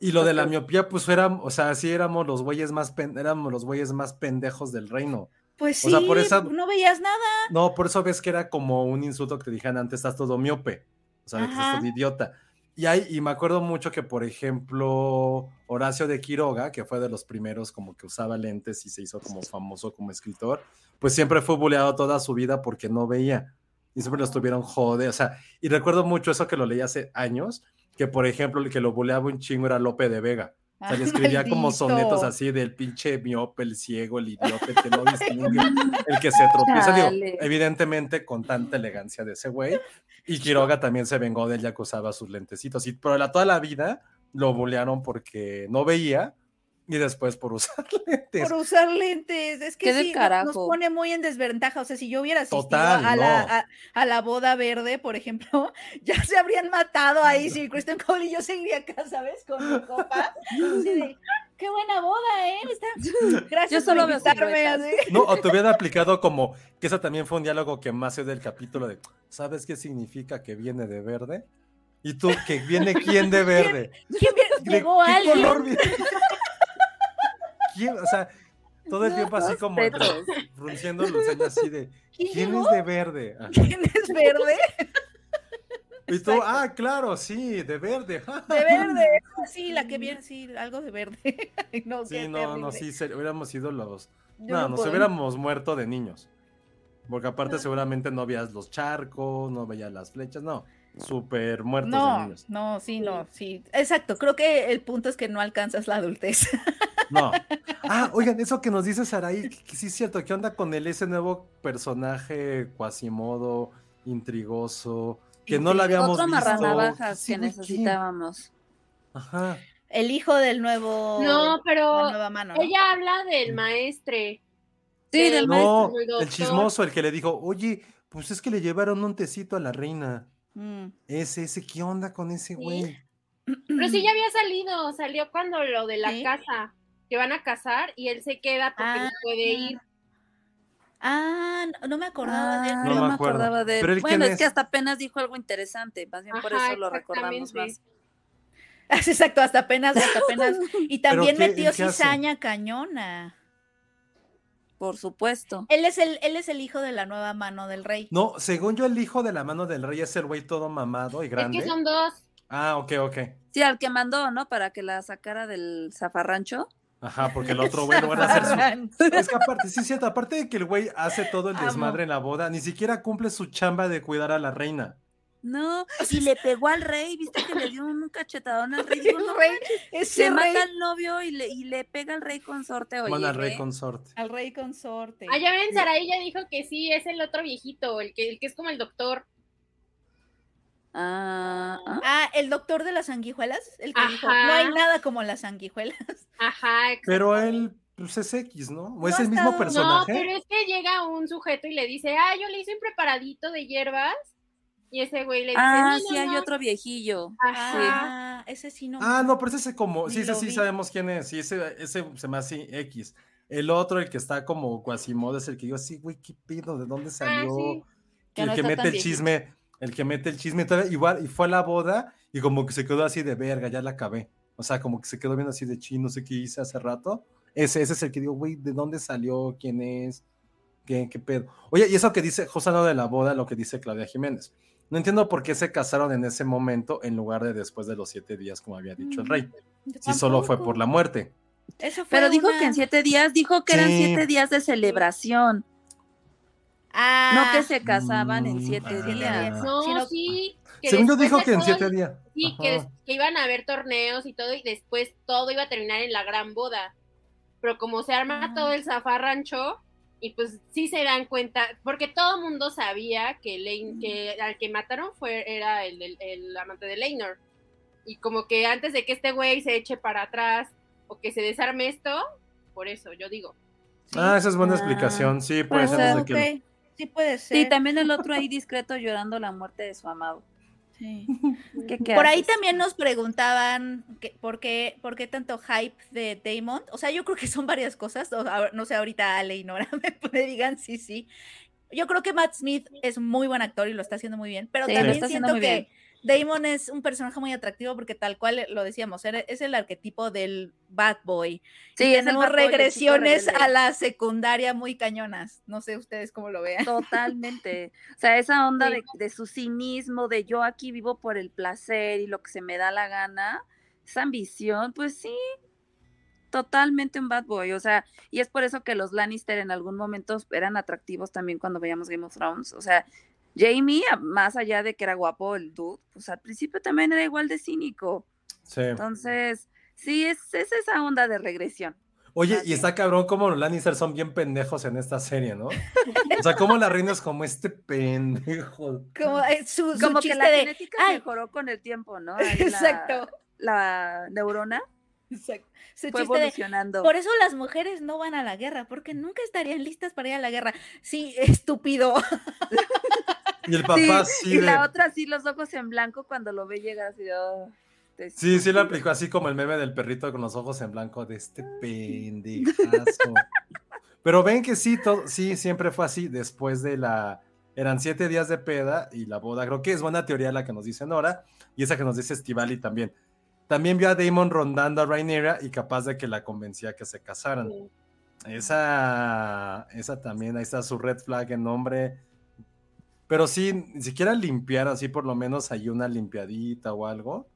Y lo de la miopía, pues era, o sea, sí éramos los güeyes más pen- éramos los güeyes más pendejos del reino. Pues o sí, sea, por esa- no veías nada. No, por eso ves que era como un insulto que te dijeran antes, estás todo miope. O sea, de que estás todo idiota. Y, hay, y me acuerdo mucho que, por ejemplo, Horacio de Quiroga, que fue de los primeros como que usaba lentes y se hizo como famoso como escritor, pues siempre fue buleado toda su vida porque no veía. Y siempre lo estuvieron jode. O sea, y recuerdo mucho eso que lo leí hace años, que por ejemplo, el que lo buleaba un chingo era Lope de Vega. O sea, le Ah, escribía como sonetos así del pinche miope, el ciego, el idiota, el que no distingue, el que se tropieza. Digo, evidentemente con tanta elegancia de ese güey. Y Quiroga también se vengó de él ya que usaba sus lentecitos. Y pero la, toda la vida lo bulearon porque no veía y después por usar lentes. Por usar lentes, es que sí, no- nos pone muy en desventaja. O sea, si yo hubiera asistido Total, a, la, a, a la boda verde, por ejemplo, ya se habrían matado ahí. Si Kristen Cole y yo seguiría acá, ¿sabes? Con mi copa. Así de, qué buena boda, ¿eh? Está- Gracias solo por invitarme. así. No, o te hubiera aplicado como que ese también fue un diálogo que más es del capítulo de ¿sabes qué significa que viene de verde? Y tú, que viene quién de verde. ¿Quién viene? ¿De Llegó qué alguien. color viene? ¿Quién? O sea, todo el tiempo así como entre- Respetos. frunciendo el ceño así de ¿Quién es de verde? Ajá. ¿Quién es verde? Y tú, ah, claro, sí, de verde. De verde. Sí, la que viene, sí, algo de verde. No, Sí, no, no, sí, hubiéramos sido los. Yo no, no nos hubiéramos muerto de niños. Porque aparte, seguramente no veías los charcos, no veías las flechas, no. Súper muertos de No, niños. no, sí, no, sí. Exacto, creo que el punto es que no alcanzas la adultez. No. Ah, oigan, eso que nos dice Saraí, que, que sí es cierto, ¿qué onda con él, ese nuevo personaje cuasimodo, intrigoso, que no lo habíamos Otro visto? amarranavajas Sí, que necesitábamos. Ajá. El hijo del nuevo. No, pero la nueva mano, ¿no? ella habla del maestre. Sí, del No, del el chismoso, el que le dijo, oye, pues es que le llevaron un tecito a la reina. Mm. Ese, ese, ¿qué onda con ese güey? Pero sí ya había salido, salió cuando lo de la ¿Sí? casa, que van a casar y él se queda porque no Ah. puede ir. Ah, no, no me acordaba de él. Ah, No no, me acordaba de él. Pero él, Bueno, ¿quién es que es? hasta apenas dijo algo interesante, más bien por eso lo recordamos más. Exacto, hasta apenas, hasta apenas. Y también qué- metió cizaña cañona. Por supuesto. Él es el, él es el hijo de la nueva mano del rey. No, según yo, el hijo de la mano del rey es el güey todo mamado y Es grande. que son dos. Ah, ok, ok. Sí, al que mandó, ¿no? Para que la sacara del zafarrancho. Ajá, porque el otro güey lo van a hacer su... Es que aparte, sí es cierto, aparte de que el güey hace todo el Amo. desmadre en la boda, ni siquiera cumple su chamba de cuidar a la reina. No, y le pegó al rey, viste que le dio un cachetadón al rey. Digo, no rey, ese rey, mata al novio y le, y le pega al rey consorte. Oye, Bueno, al rey ve. consorte. al rey consorte. Ah, ya ven, Saraí ya dijo que sí, es el otro viejito, el que, el que es como el doctor. Ah, ah. Ah, el doctor de las sanguijuelas, el que dijo, no hay nada como las sanguijuelas. Ajá, exacto. Pero él, pues es X, ¿no? ¿O es No el ha mismo estado- No, personaje? pero es que llega un sujeto y le dice, ah, yo le hice un preparadito de hierbas. Y ese güey le dice, Ah, "No, no, sí, hay no". otro viejillo. Ajá. Ah, ese sí no. Ah, no, pero ese es como, sí, ese sí vi. sabemos quién es, sí, ese, ese se me hace X. El otro, el que está como Quasimodo, es el que yo así, güey, ¿qué pedo? ¿De dónde salió? Ah, sí. Que el no que mete el viejito. chisme, el que mete el chisme, todavía igual, y fue a la boda, y como que se quedó así de verga, ya la acabé. O sea, como que se quedó viendo así de chino, no sé qué hice hace rato. Ese, ese es el que digo, güey, ¿de dónde salió? ¿Quién es? ¿Qué, qué pedo? Oye, y eso que dice, justo hablando de la boda, lo que dice Claudia Jiménez. No entiendo por qué se casaron en ese momento en lugar de después de los siete días, como había dicho el rey. Yo Si solo fue por la muerte. Eso fue Pero dijo una- que en siete días, dijo que eran siete días de celebración, Ah, no que se casaban en Mm, siete ah. días. No, Sí, que Según yo dijo que en siete días. Sí, que, que iban a haber torneos y todo, y después todo iba a terminar en la gran boda. Pero como se arma Ah. todo el zafarrancho, y pues sí se dan cuenta, porque todo el mundo sabía que, Lane, que al que mataron fue, era el, el- el amante de Leinor. Y como que antes de que este güey se eche para atrás o que se desarme esto, por eso yo digo. Ah, esa es buena Ah, explicación. Sí, puede puede ser desde que Sí puede ser. Sí, también el otro ahí discreto llorando la muerte de su amado. Sí. ¿Qué, qué Por ahí haces? también nos preguntaban que, por, qué, por qué tanto hype de Damon. O sea, yo creo que son varias cosas. o- a no sé, ahorita Ale y Nora me, me digan sí, sí. Yo creo que Matt Smith es muy buen actor y lo está haciendo muy bien, pero Sí, lo también está haciendo siento muy que bien. Damon es un personaje muy atractivo porque tal cual lo decíamos, es el arquetipo del bad boy. Sí, y tenemos boy, regresiones a la secundaria muy cañonas. No sé ustedes cómo lo vean. Totalmente. O sea, esa onda Sí. de, de su cinismo, de yo aquí vivo por el placer y lo que se me da la gana, esa ambición, pues sí, totalmente un bad boy. O sea, y es por eso que los Lannister en algún momento eran atractivos también cuando veíamos Game of Thrones. O sea, Jamie, más allá de que era guapo el dude, pues al principio también era igual de cínico. Sí. Entonces, sí, es, es esa onda de regresión. Oye, y está cabrón como los Lannister son bien pendejos en esta serie, ¿no? O sea, como la reina es como este pendejo. Como eh, su, su Como que chiste la de. genética "Ay". mejoró con el tiempo, ¿no? Ahí Exacto. la neurona exacto. Su fue chiste de, evolucionando. Por eso las mujeres no van a la guerra, porque nunca estarían listas para ir a la guerra. Sí, estúpido. Y el papá Sí, sí, y de- la otra así los ojos en blanco cuando lo ve llegar así "Oh, Sí, sí lo estúpido". aplicó así como el meme del perrito con los ojos en blanco de este pendejazo. Pero ven que sí, todo, sí, siempre fue así. Después de la. Eran siete días de peda y la boda. Creo que es buena teoría la que nos dice Nora y esa que nos dice Stivali también. También vio a Damon rondando a Rhaenyra y capaz de que la convencía que se casaran. Esa, esa también, ahí está su red flag en nombre. Pero sí, ni siquiera limpiar así, por lo menos hay una limpiadita o algo.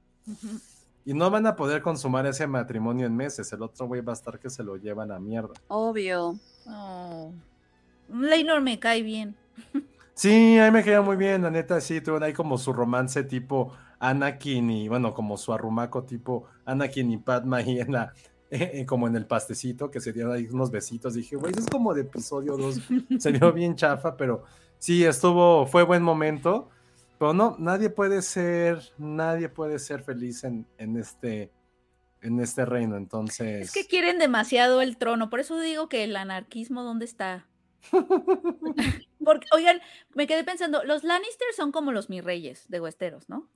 Y no van a poder consumar ese matrimonio en meses. El otro güey va a estar que se lo llevan a mierda. Obvio. Oh. Leinor me cae bien. Sí, a mí me queda muy bien, la neta, sí, tuvieron ahí como su romance tipo Anakin y, bueno, como su arrumaco tipo Anakin y Padma ahí en la, eh, como en el pastecito, que se dieron ahí unos besitos. Dije, güey, eso es como de episodio 2, se vio bien chafa, pero sí, estuvo, fue buen momento. Pero no, nadie puede ser, nadie puede ser feliz en, en este, en este reino. Entonces. Es que quieren demasiado el trono, por eso digo que el anarquismo, ¿dónde está? Porque, oigan, me quedé pensando, los Lannister son como los mis reyes de Westeros, ¿no?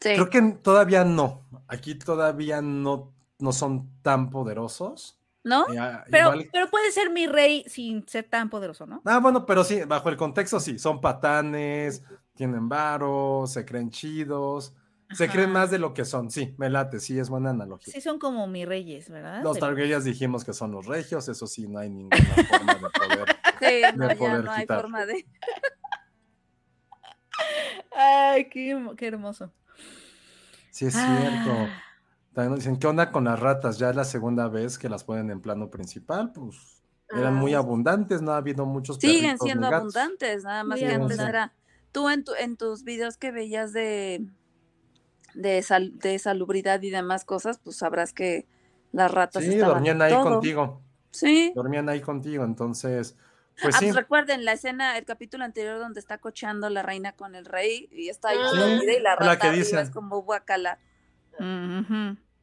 Sí. Creo que todavía no. Aquí todavía no, no son tan poderosos. ¿No? Ah, Pero, igual- pero puede ser mi rey sin ser tan poderoso, ¿no? Ah, bueno, pero sí, bajo el contexto sí, son patanes, tienen varo, se creen chidos, se creen más de lo que son. Sí, me late, sí, es buena analogía. Sí, son como mis reyes, ¿verdad? Los Targaryens dijimos que son los regios, eso sí, no hay ninguna forma de poder. Sí, no, ya hay quitar. forma de. Ay, qué, qué hermoso. Sí, es cierto. Ah. También nos dicen, ¿qué onda con las ratas? Ya es la segunda vez que las ponen en plano principal, pues eran muy Ah, abundantes, no ha habido muchos Siguen siendo ni gatos. abundantes, nada más Muy que antes era. Tú en, tu, en tus videos que veías de, de, sal- de salubridad y demás cosas, pues sabrás que las ratas Sí, estaban dormían ahí todo. contigo, Sí. dormían ahí contigo, entonces, pues ah, sí. pues recuerden la escena, el capítulo anterior donde está cocheando la reina con el rey y está ahí Sí, dormida y la la rata que arriba dicen. es como guacala.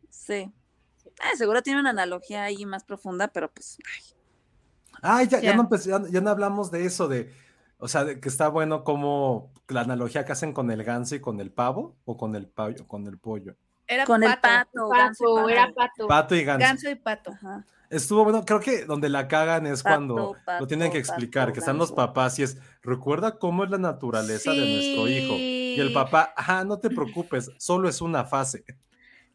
Sí. Ah, seguro tiene una analogía ahí más profunda, pero pues Ay, ya, ya Ya. no empecé- ya, ya no hablamos de eso, de, o sea, de que está bueno como la analogía que hacen con el ganso y con el pavo, o con el pollo, con el pollo. Era con el pato, pato, ganso y Pato, pato. era pato. Pato y ganso. Ganso y pato. Ajá. Estuvo bueno, creo que donde la cagan es Pato, cuando pato, lo tienen que explicar, pato, que están los ganso. papás y es, recuerda cómo es la naturaleza de nuestro hijo. Y el papá, ajá, no te preocupes, solo es una fase.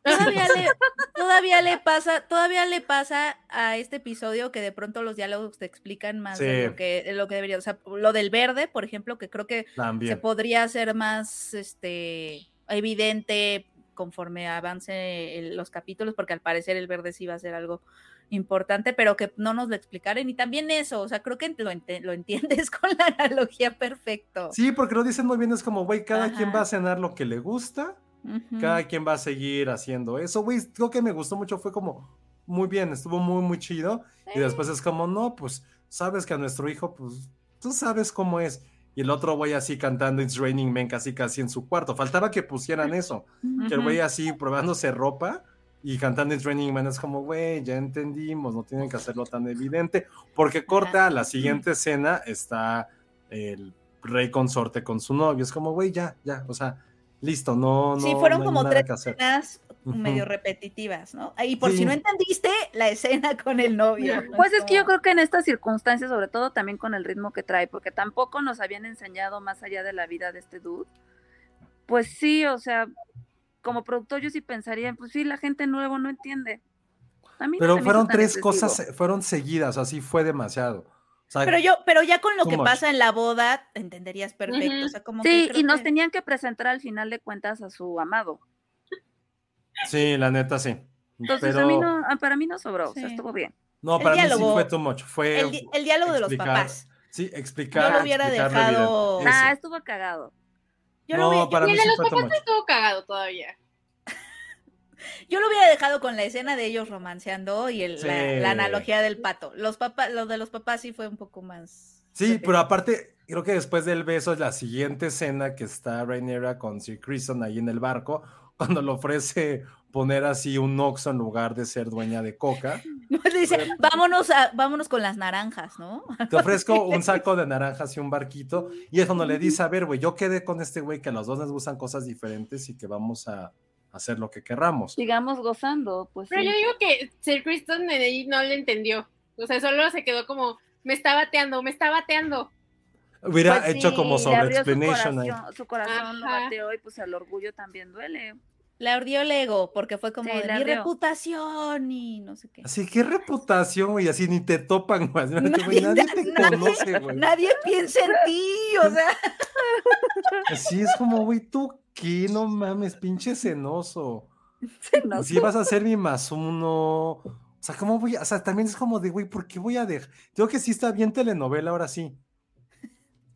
Todavía le, todavía le pasa, todavía le pasa a este episodio que de pronto los diálogos te explican más de lo que, de lo que debería. O sea, lo del verde, por ejemplo, que creo que se podría hacer más este evidente conforme avance el- los capítulos, porque al parecer el verde sí va a ser algo importante, pero que no nos lo explicaran. Y también eso, o sea, creo que lo, lo entiendes con la analogía perfecto. Sí, porque lo dicen muy bien, es como, güey, cada quien va a cenar lo que le gusta, Ujú. cada quien va a seguir haciendo eso, güey, lo que me gustó mucho fue como, muy bien, estuvo muy, muy chido, y después es como, no, pues, sabes que a nuestro hijo, pues, tú sabes cómo es, y el otro güey así cantando It's Raining Men casi casi en su cuarto, faltaba que pusieran eso, que el güey así probándose ropa, y cantando It's Raining Men es como, güey, ya entendimos, no tienen que hacerlo tan evidente, porque corta la siguiente escena, está el rey consorte con su novio, es como, güey, ya, ya, o sea, listo, no, no, Sí, fueron no como tres escenas medio repetitivas, ¿no? Y por Sí. si no entendiste, la escena con el novio. ¿no? Pues es que yo creo que en estas circunstancias, sobre todo también con el ritmo que trae, porque tampoco nos habían enseñado más allá de la vida de este dude. Pues sí, o sea, como productor yo sí pensaría, pues sí, la gente nuevo no entiende. A mí Pero fueron tres cosas, eh, fueron seguidas, así fue demasiado. O sea, Pero yo, pero ya con lo que much. pasa en la boda, entenderías perfecto. O sea, como que Sí, creo y nos que- tenían que presentar al final de cuentas a su amado. sí, la neta sí. Entonces Pero a mí no, ah, para mí no sobró, o sea, Sí. estuvo bien. no, El para mí sí diálogo- fue too much. Fue el, di- el diálogo de los papás. Sí, explicar. Yo lo hubiera dejado- Ah, estuvo cagado. Yo, No, lo hubiera, para Y mí el de sí los fue too papás much. estuvo cagado todavía. Yo lo hubiera dejado con la escena de ellos romanceando y el- la, Sí. la analogía del pato. Los papás, lo de los papás sí fue un poco más. Sí, pero aparte, creo que después del beso es la siguiente escena que está Rhaenyra con Sir Criston ahí en el barco, cuando le ofrece poner así un Oxxo en lugar de ser dueña de coca. Dice, vámonos, a, vámonos con las naranjas, ¿no? Te ofrezco un saco de naranjas y un barquito. Y es cuando le dice, a ver, güey, yo quedé con este güey que a los dos nos gustan cosas diferentes y que vamos a hacer lo que querramos. Sigamos gozando, pues Pero sí. yo digo que Sir Kristen ahí no le entendió. O sea, solo se quedó como, me está bateando, me está bateando. Hubiera Pues hecho sí, como sobre abrió su explanation ahí. corazón, su corazón lo bateó y pues el orgullo también duele. Le ardió el ego, porque fue como Sí, de mi ardió. reputación y no sé qué. Así, qué reputación, güey, así ni te topan, güey. Nadie- güey, nadie te nadie- conoce, güey. Nadie piensa en ti, o sea. Así es como, güey, tú qué, no mames, pinche cenoso. No Si vas a ser mi más uno. O sea, ¿cómo voy a.? O sea, también es como de, güey, ¿por qué voy a dejar? Creo que sí está bien telenovela ahora sí.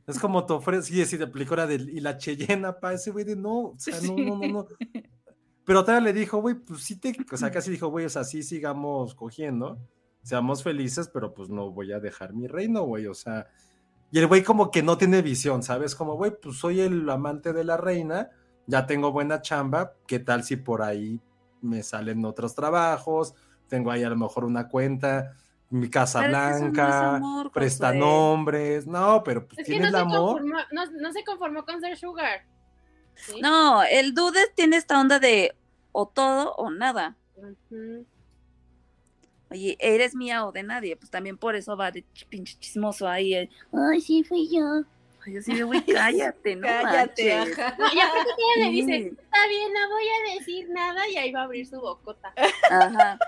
Es como te ofrece, sí, sí, te aplicó la del. Y la Cheyena, pa, ese güey de no, o sea, no, no, no, no. Pero todavía le dijo, güey, pues sí te. O sea, casi dijo, güey, o sea, sí sigamos cogiendo, seamos felices, pero pues no voy a dejar mi reino, güey, o sea. Y el güey como que no tiene visión, ¿sabes? Como, güey, pues soy el amante de la reina, ya tengo buena chamba, ¿qué tal si por ahí me salen otros trabajos? Tengo ahí a lo mejor una cuenta, mi casa Pero no blanca, amor, presta nombres, no, pero pues Es que tiene no el se, amor. conformó, no, no se conformó con ser Sugar. ¿sí? No, el dude tiene esta onda de o todo o nada. Oye, eres mía o de nadie, pues también por eso va de ch- pinche chismoso ahí. eh, Ay, sí, fui yo. Así de, güey, cállate, no Cállate, manches. ajá. No, y aparte que ella le Sí. dice, está bien, no voy a decir nada, y ahí va a abrir su bocota. Ajá.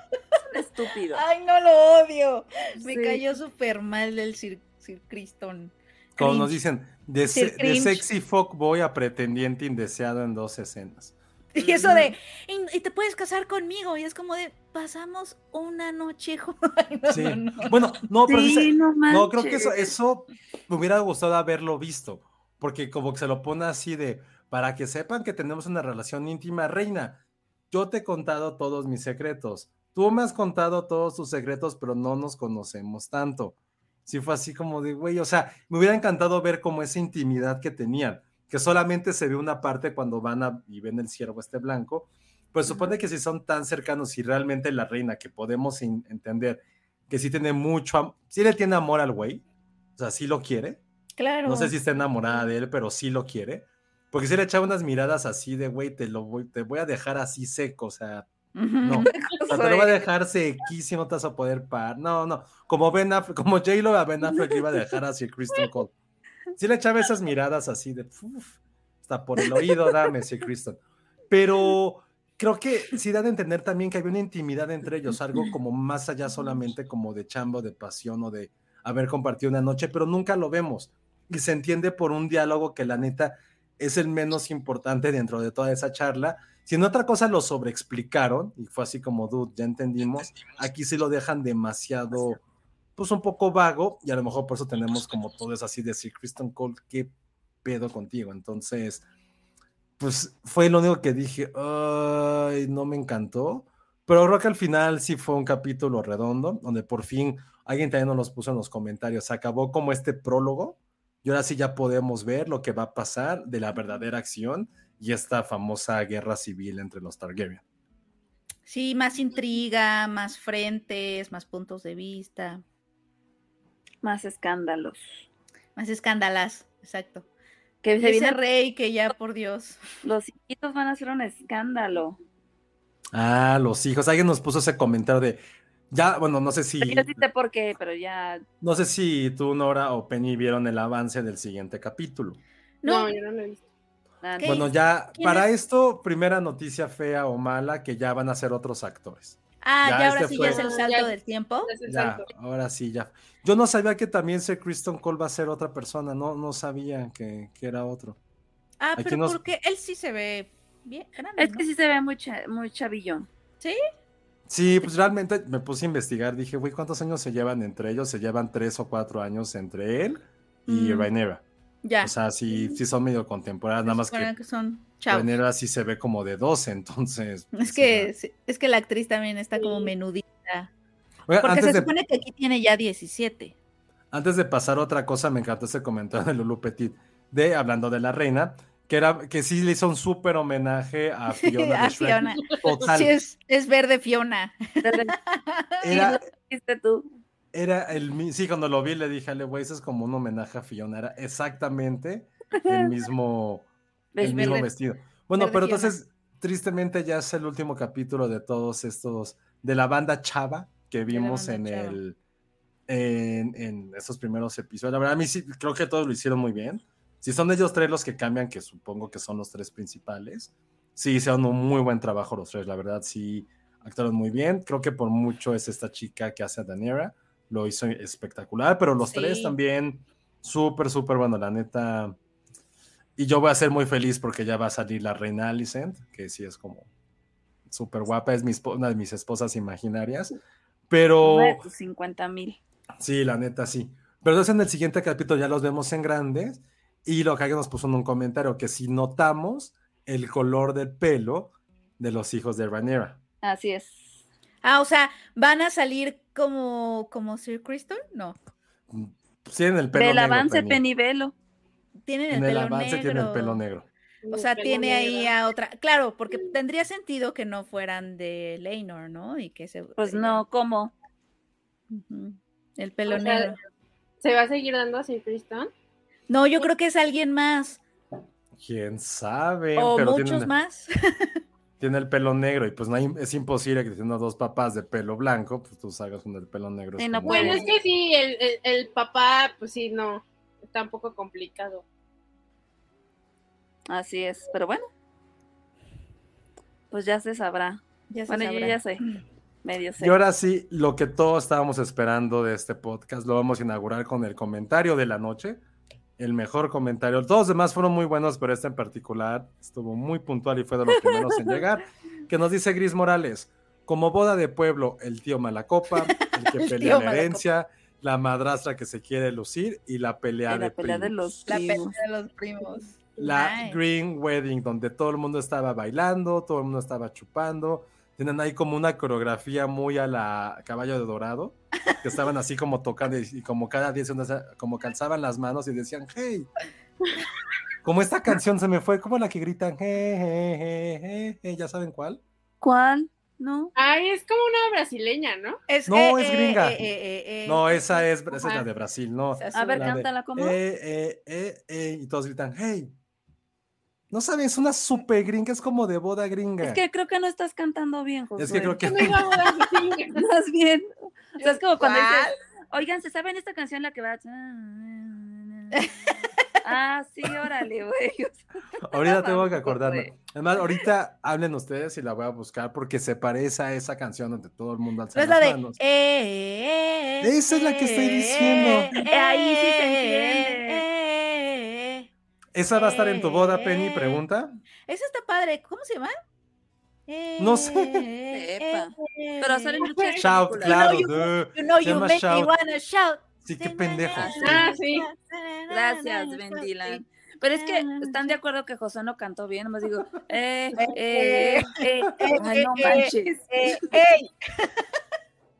Estúpido. Ay, no lo odio. Me Sí. cayó súper mal el Sir, Sir Criston. Como nos dicen, de, se- de sexy fuckboy a pretendiente indeseado en dos escenas. Y eso de, y, y te puedes casar conmigo. Y es como de, pasamos una noche juntos. Ay, no, Sí. no, no. Bueno, no, pero Sí, dice- no manches. no, creo que eso, eso me hubiera gustado haberlo visto, porque como que se lo pone así de, para que sepan que tenemos una relación íntima, reina, yo te he contado todos mis secretos, tú me has contado todos tus secretos, pero no nos conocemos tanto. Sí fue así como de, güey, o sea, me hubiera encantado ver como esa intimidad que tenían, que solamente se ve una parte cuando van a, y ven el ciervo este blanco, pues supone que si son tan cercanos y realmente la reina, que podemos entender que sí tiene mucho, sí le tiene amor al güey, o sea, sí lo quiere, Claro. no sé si está enamorada de él, pero sí lo quiere, porque sí le echaba unas miradas así de, güey, te lo voy, te voy a dejar así seco, o sea, no, o sea, te lo voy a dejar sequísimo, no te vas a poder parar, no, no, como Ben Affleck, como J-Lo a Ben Affleck le iba a dejar así Kristen Cole, sí le echaba esas miradas así de, "Uf, hasta por el oído, dame, sí, Kristen, pero creo que sí dan a entender también que había una intimidad entre ellos, algo como más allá solamente como de chambo, de pasión o de haber compartido una noche, pero nunca lo vemos. Y se entiende por un diálogo que la neta es el menos importante dentro de toda esa charla. Si en otra cosa lo sobreexplicaron, y fue así como, dude, ya entendimos, aquí sí lo dejan demasiado, pues un poco vago, y a lo mejor por eso tenemos como todo es así de decir, Kristen Cole, ¿qué pedo contigo? Entonces, pues fue lo único que dije, ay, no me encantó, pero creo que al final sí fue un capítulo redondo, donde por fin alguien también nos los puso en los comentarios, se acabó como este prólogo, y ahora sí ya podemos ver lo que va a pasar de la verdadera acción y esta famosa guerra civil entre los Targaryen. Sí, más intriga, más frentes, más puntos de vista, Más escándalos. más escándalas. Exacto. Que se Ese viene, rey que ya, por Dios. los hijitos van a hacer un escándalo. Ah, los hijos, alguien nos puso ese comentario de, ya, bueno, no sé si, Yo sí sé por qué, pero ya. no sé si tú, Nora o Penny vieron el avance del siguiente capítulo. No, No, yo no lo he visto. ah. Bueno, ya, ¿Quién para es? esto, primera noticia fea o mala, que ya van a ser otros actores. Ah, Ya, ya, ahora este sí ya es el salto ya. del tiempo. Ya, ahora sí, ya. Yo no sabía que también ser Kristen Cole va a ser otra persona, no, no sabía que, que era otro. Ah, Aquí pero nos- porque él sí se ve bien grande, Es ¿no? que sí se ve muy, cha- muy chavillón. ¿Sí? Sí, pues realmente me puse a investigar, dije, güey, ¿cuántos años se llevan entre ellos? Se llevan tres o cuatro años entre él y Mm. Rhaenyra. Ya. O sea, sí, sí son medio contemporáneos, nada más Suponen que son chavos. Rhaenyra sí se ve como de 12, entonces... Es pues, que, sí, es que la actriz también está como menudita. Porque se de, supone que aquí tiene ya 17. antes de pasar a otra cosa, me encantó ese comentario de Lulu Petit, de hablando de la reina, que era que sí le hizo un súper homenaje a Fiona a. Fiona. Total. Sí, es, es verde Fiona. Era, viste tú. era el sí, cuando lo vi le dije, ale, güey, eso es como un homenaje a Fiona, era exactamente el mismo, el mismo verde- vestido. Bueno, pero entonces, tristemente ya es el último capítulo de todos estos, de la banda Chava que vimos en Chava. el, en, en estos primeros episodios. La verdad, a mí sí, creo que todos lo hicieron muy bien. Si son ellos tres los que cambian, que supongo que son los tres principales, sí hicieron un muy buen trabajo los tres, la verdad, sí actuaron muy bien. Creo que por mucho es esta chica que hace a Daniela, lo hizo espectacular, pero los tres también súper, súper bueno, la neta. Y yo voy a ser muy feliz porque ya va a salir la reina Alicent, que sí es como súper guapa, es mi una de mis esposas imaginarias. Pero Una de tus 50 mil. sí, la neta sí. Pero entonces en el siguiente capítulo ya los vemos en grandes. Y lo que alguien nos puso en un comentario, que si notamos el color del pelo de los hijos de Rhaenyra. Así es. Ah, o sea, ¿van a salir como, como Sir Criston? No. Tienen el pelo Del avance Penny. Tienen el En el pelo avance negro. tiene el pelo negro. O sea, tiene ahí negro. a otra. Claro, porque tendría sentido que no fueran de Leinor, ¿no? Y que se. Pues no, ¿cómo? El pelo O sea, negro. ¿Se va a seguir dando así Kristen? No, yo creo que es alguien más. Quién sabe. o pero muchos tiene, más. tiene el pelo negro y pues no hay- es imposible que teniendo dos papás de pelo blanco, pues tú salgas con el pelo negro. Sí, no. Bueno, es que sí, el, el, el papá, pues sí, no, está un poco complicado. Así es, pero bueno. Pues ya se sabrá. Ya se Bueno, yo ya sé. Medio sé. Y ahora sí, lo que todos estábamos esperando de este podcast, lo vamos a inaugurar con el comentario de la noche. El mejor comentario. Todos los demás fueron muy buenos, pero este en particular estuvo muy puntual y fue de los primeros en llegar. Que nos dice Gris Morales: Como boda de pueblo, el tío Malacopa, el que El pelea la Malacopa. herencia, la madrastra que se quiere lucir y la pelea, Y la de, pelea de primos. los La pelea de los primos. La Nice. Green Wedding, donde todo el mundo estaba bailando, todo el mundo estaba chupando. Tienen ahí como una coreografía muy a la caballo de dorado, que estaban así como tocando y, y como cada día se una- como calzaban las manos y decían, hey. Como esta canción se me fue, como la que gritan, hey, hey, hey, hey, hey", ¿ya saben cuál? ¿Cuál? No. Ay, es como una brasileña, ¿no? Es, No, eh, es gringa. eh, eh, eh, No, esa es, esa es la de Brasil, no. A ver, cántala como. Eh, eh, eh, eh, y todos gritan, hey. No saben, es una super gringa, es como de boda gringa. Es que creo que no estás cantando bien, José. Es que creo que No iba a bodas así. Más bien. O sea, es como cuando dices, oigan, ¿se saben esta canción la que va? Ah, sí, órale, güey. Ahorita tengo que acordarme. Además, ahorita hablen ustedes y la voy a buscar porque se parece a esa canción donde todo el mundo alza la las de. manos. eh, eh, Esa es la que estoy eh, diciendo. eh, Ahí sí se eh, entiende. Eh, eh. ¿Esa va a estar en tu boda, Penny? Pregunta. Esa está padre. ¿Cómo se llama? No sé. Sepa. Pero salen muchas Shout, claro. you- duh. You know Se you make me Shout. wanna shout. Sí, qué pendejo. Ah, sí. Gracias, Ben Dylan. Pero es que están de acuerdo que José no cantó bien, nomás digo, eh, eh, eh, ay, no manches, Eh,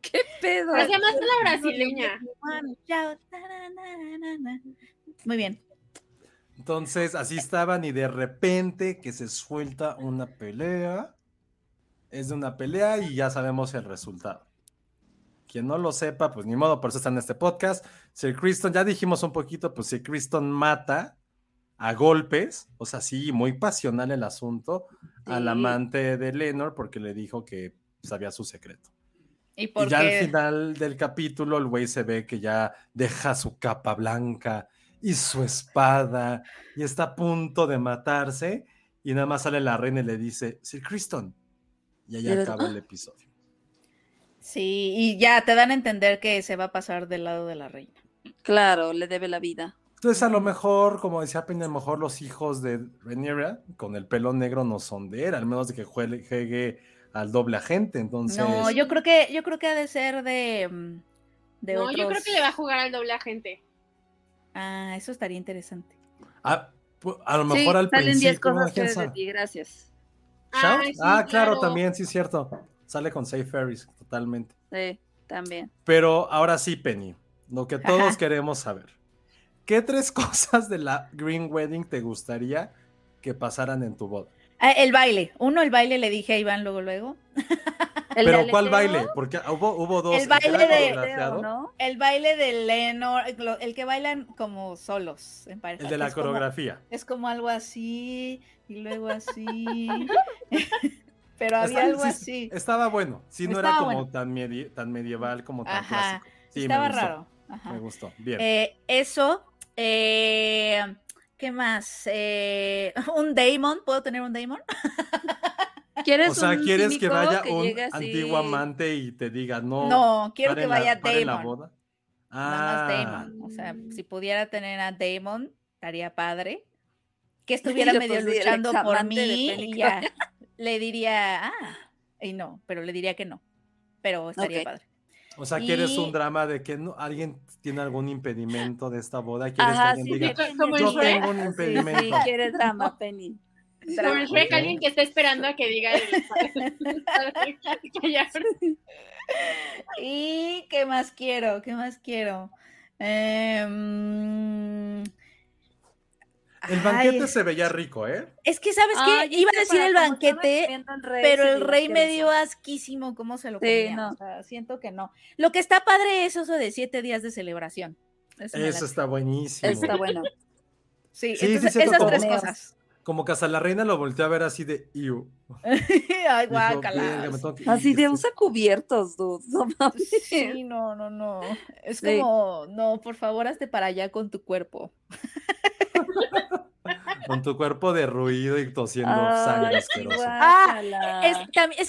qué pedo. Pero se llama la brasileña. Muy bien. Entonces, así estaban y de repente que se suelta una pelea. Es de una pelea y ya sabemos el resultado. Quien no lo sepa, pues ni modo, por eso está en este podcast. Sir Criston, ya dijimos un poquito, pues Sir Criston mata a golpes, o sea, sí, muy pasional el asunto, al amante de Lenor porque le dijo que sabía su secreto. Y Y ya al final del capítulo, el güey se ve que ya deja su capa blanca y su espada y está a punto de matarse. Y nada más sale la reina y le dice: Sir Criston. Y ahí acaba el episodio. Sí, y ya te dan a entender que se va a pasar del lado de la reina. Claro, le debe la vida. Entonces, a lo mejor, como decía Peña, a lo mejor los hijos de Rhaenyra con el pelo negro no son de él, al menos de que juegue, al doble agente. Entonces, No, yo creo que yo creo que ha de ser de mm, de No, otros. yo creo que le va a jugar al doble agente. Ah, eso estaría interesante. ah, a lo Sí, mejor al salen 10 principio, cosas ¿quién que de ti, gracias. ¿Shout? Ay, sí, ah, claro, claro. también, sí, cierto. Sale con Safe Ferries, totalmente. Sí, también. Pero ahora sí, Penny, lo que todos Ajá. queremos saber. ¿Qué tres cosas de la Green Wedding te gustaría que pasaran en tu boda? Ah, el baile. Uno, el baile le dije a Iván luego, luego. ¿El Pero aleteo? ¿cuál baile? Porque hubo, hubo dos. El baile de-. El baile de Lenor, el que bailan como solos en pareja. El de la es como- coreografía. es como algo así y luego así. Pero había Está- algo sí, así. Estaba bueno. Sí, no era como bueno. tan, medi- tan medieval como tan Ajá. clásico. Sí, Estaba me gustó. raro. Ajá. Me gustó. Bien. Eh, eso. eh, ¿Qué más? Eh, un Damon. ¿Puedo tener un Damon? ¿Quieres o sea, un ¿quieres que vaya que un llegue antiguo amante y te diga no? No, quiero que la- vaya la Damon. boda? Nada más Ah, Damon. O sea, si pudiera tener a Damon, estaría padre. Que estuviera medio pues, sí, el luchando por mí y ya. Le diría, ah, y no, pero le diría que no. Pero estaría Ok. padre. O sea, ¿quieres Y- un drama de que no, alguien tiene algún impedimento de esta boda? ¿Quieres Ajá, que sí, alguien diga, sí, como yo tengo un Sí, sí, impedimento? quieres drama, Penny. Como el Shrek, alguien que está esperando a que diga el- que ya- ¿Y qué más quiero? ¿Qué más quiero? Em, El banquete ay, se veía rico, ¿eh? Es que, ¿sabes qué? Ay, Iba a decir el banquete, rey, pero el rey me dio asquísimo cómo se lo Sí, comía. no. O sea, siento que no. Lo que está padre es eso de siete días de celebración. Eso Eso está buenísimo. Está bueno. Sí, Sí, entonces, sí, siento esas tres cosas. Como que hasta la reina lo volteó a ver así de iu. Ay, guácala. "Verga, me tengo que Así ir". de usa cubiertos, dude. No mames. Sí, no, no, no. Es Sí. como, no, por favor, hazte para allá con tu cuerpo. Con tu cuerpo derruido y tosiendo Ay, sangre asquerosa. Ah. Es,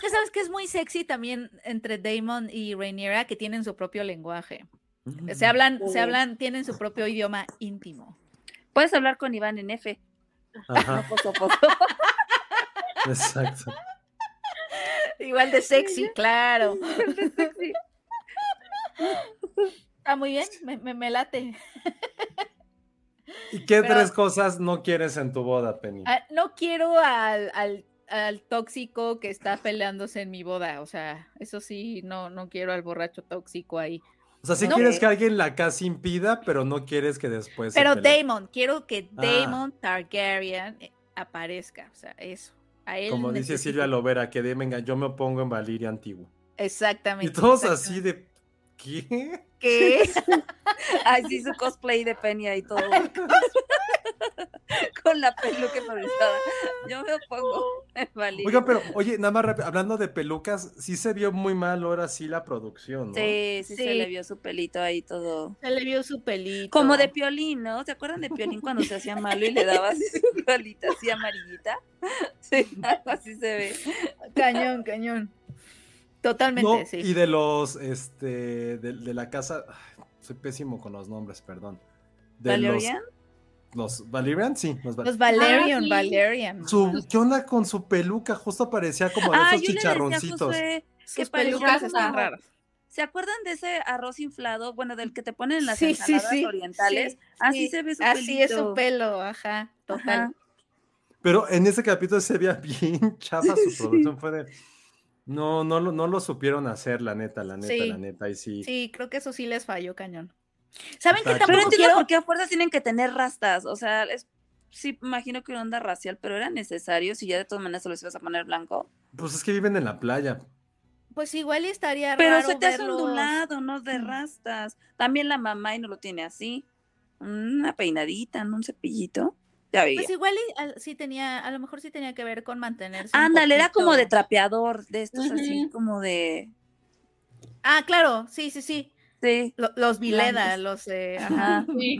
que sabes que es muy sexy también entre Damon y Rhaenyra que tienen su propio lenguaje. Se hablan, Sí. se hablan, tienen su propio idioma íntimo. Puedes hablar con Iván en F. Ajá, Poco a poco. exacto. Igual de sexy, claro. Está muy bien, me, me- me late. ¿Y qué Pero- tres cosas no quieres en tu boda, Penny? Ah, no quiero al, al, al tóxico que está peleándose en mi boda. O sea, eso sí, no, no quiero al borracho tóxico ahí. O sea, si no. quieres que alguien la casi impida, pero no quieres que después. Pero. Damon, quiero que Ah. Damon Targaryen eh, aparezca. O sea, eso. A él Como dice Silvia Lovera, que de venga, yo me opongo en Valiria Antigua. Exactamente. Y todos exactamente. así de. ¿Qué? ¿Qué? Ay, sí, su cosplay de Penny y todo. Con la peluca improvisada. Yo me opongo. Vale. Oiga, pero, oye, nada más hablando de pelucas, sí se vio muy mal ahora sí la producción, ¿no? Sí, sí, se le vio su pelito ahí todo. Se le vio su pelito. Como de Piolín, ¿no? ¿Se acuerdan de Piolín cuando se hacía malo y le daba así su colita así amarillita? Sí, algo así se ve. Cañón, cañón. Totalmente, No, sí. y de los, este, de, de la casa, soy pésimo con los nombres, perdón. De ¿Valerian? Los, los Valerian, sí, los, Val- Los Valerian, sí. Valerian. Su, ¿Qué onda con su peluca? Justo parecía como de Ah, esos chicharroncitos. Que pelucas están raras. ¿Se acuerdan de ese arroz inflado? Bueno, del que te ponen en las Sí, sí, ensaladas sí, orientales. sí, Así sí. se ve su Así es su pelo, ajá, total. Ajá. Pero en ese capítulo se veía bien chafa su producción. Fue de. No, no, lo- no lo supieron hacer, la neta, la neta, Sí. la neta. Y sí. Sí, creo que eso sí les falló cañón. ¿Saben. Pero tampoco entiendo quiero? por qué a fuerzas tienen que tener rastas. O sea, es, sí, imagino que una onda racial, pero era necesario si ya de todas maneras se los ibas a poner blanco. Pues es que viven en la playa. Pues igual y estaría Pero raro se te hace verlos- ondulado, no de rastas. También la mamá y no lo tiene así. Una peinadita, ¿no? un cepillito. Ya veía. Pues igual y sí tenía, a lo mejor sí tenía que ver con mantenerse. Ándale, era como de trapeador, de estos así como de. Ah, claro, sí, sí, sí. Sí. Lo- los Vileda, los eh, ajá. Sí.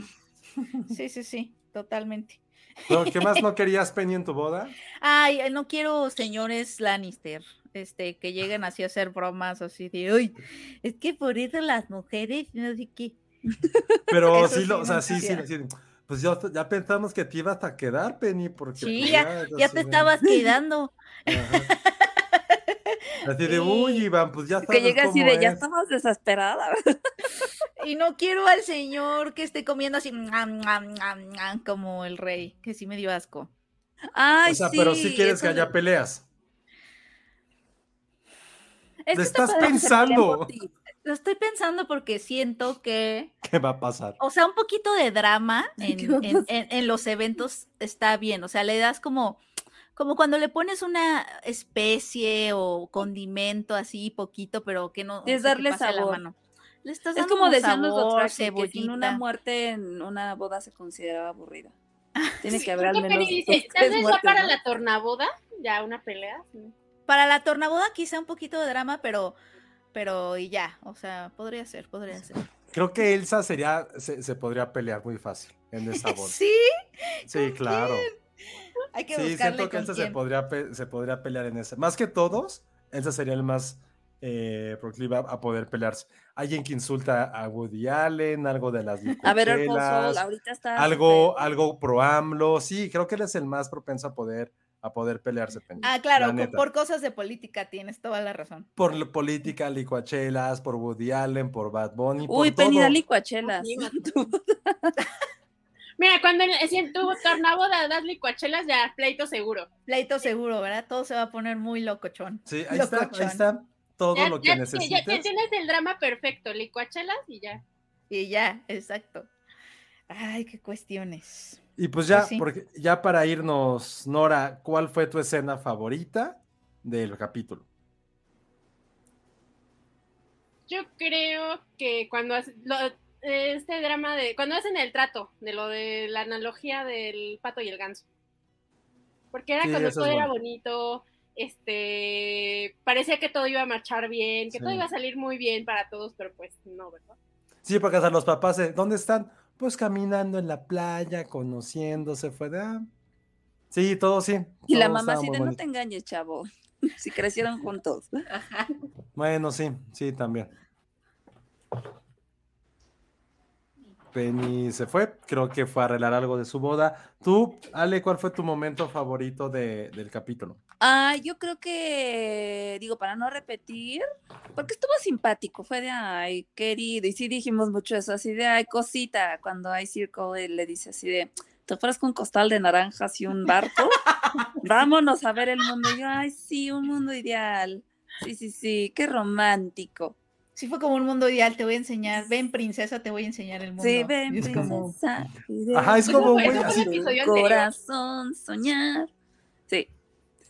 Sí, sí, sí, totalmente. ¿Pero qué más no querías, Penny, en tu boda? Ay, no quiero señores Lannister, este, que lleguen así a hacer bromas así de, uy, es que por eso las mujeres, no sé qué. Pero Eso sí, sí lo, o no sea, sí, sí, sí. Pues ya, ya pensamos que te ibas a quedar, Penny, porque. Sí, pues, ya, te estabas quedando. Ajá. Así de, uy, Sí. Iván, pues ya sabes Que llega así de, ya es". estabas desesperada. Y no quiero al señor que esté comiendo así "Nam, nam, nam, nam", como el rey, que sí me dio asco. Ay, O sea, pero sí quieres eso que de- haya peleas. Es ¿Le que está estás pensando? Lo estoy pensando porque siento que, ¿Qué va a pasar? o sea, un poquito de drama en los eventos está bien. O sea, le das como, como cuando le pones una especie o condimento así poquito, pero que no es darle pase la sabor. mano. Le estás Es dando como decían los sabor, Dothraki, que sin una muerte en una boda se consideraba aburrida. Tiene que haber al menos dos, tres muertes, para ¿no? la tornaboda, ya una pelea. sí. Para la tornaboda quizá un poquito de drama, pero, pero y ya, o sea, podría ser, podría ser. Creo que Elsa sería, se, se podría pelear muy fácil en esa boda. Sí, Sí, claro. hay que Sí, buscarle siento que Elsa se podría, se podría pelear en esa. Más que todos, Elsa sería el más eh, proclive a, a poder pelearse. Alguien que insulta a Woody Allen, algo de las A ver, licuchelas, ahorita está. algo, algo pro AMLO. Sí, creo que él es el más propenso a poder, a poder pelearse. Penny, Ah, la claro, por cosas de política tienes toda la razón. Por política, licuachelas, por Woody Allen, por Bad Bunny, por Uy, Penny, todo. da licuachelas. Mira, cuando en, si en tu tornaboda das licuachelas, ya pleito seguro. Pleito seguro, ¿verdad? Todo se va a poner muy locochón. Sí, ahí está, ahí está todo Ya, lo que ya- ya- necesitas. ya tienes el drama perfecto, licuachelas y ya. Y ya, exacto. Ay, qué cuestiones. Y pues ya, sí. porque ya para irnos, Nora, ¿cuál fue tu escena favorita del capítulo? Yo creo que cuando hace- lo- este drama de cuando hacen el trato de lo de la analogía del pato y el ganso. Porque era Sí, cuando todo es era bueno. bonito, este parecía que todo iba a marchar bien, que Sí. todo iba a salir muy bien para todos, pero pues no, ¿verdad? Sí, porque hasta los papás, de, ¿dónde están? Pues caminando en la playa, conociéndose, fue de... ah. Sí, todo sí. Y la mamá muy de no te engañes, chavo. Si crecieron juntos. Bueno, sí, sí, también. Penny se fue, creo que fue a arreglar algo de su boda. Tú, Ale, ¿cuál fue tu momento favorito de- del capítulo? Ah, yo creo que, digo, para no repetir, porque estuvo simpático, fue de, ay, querido, y sí dijimos mucho eso, así de, ay, cosita, cuando hay circo, él le dice así de, te ofrezco un costal de naranjas y un barco, vámonos a ver el mundo, y yo, ay, sí, un mundo ideal, sí, sí, sí, qué romántico, Sí fue como un mundo ideal, te voy a enseñar, ven princesa, te voy a enseñar el mundo. sí, ven, Y es como, princesa, Ajá, es como, en eso fue el tu episodio anterior. corazón soñar, sí,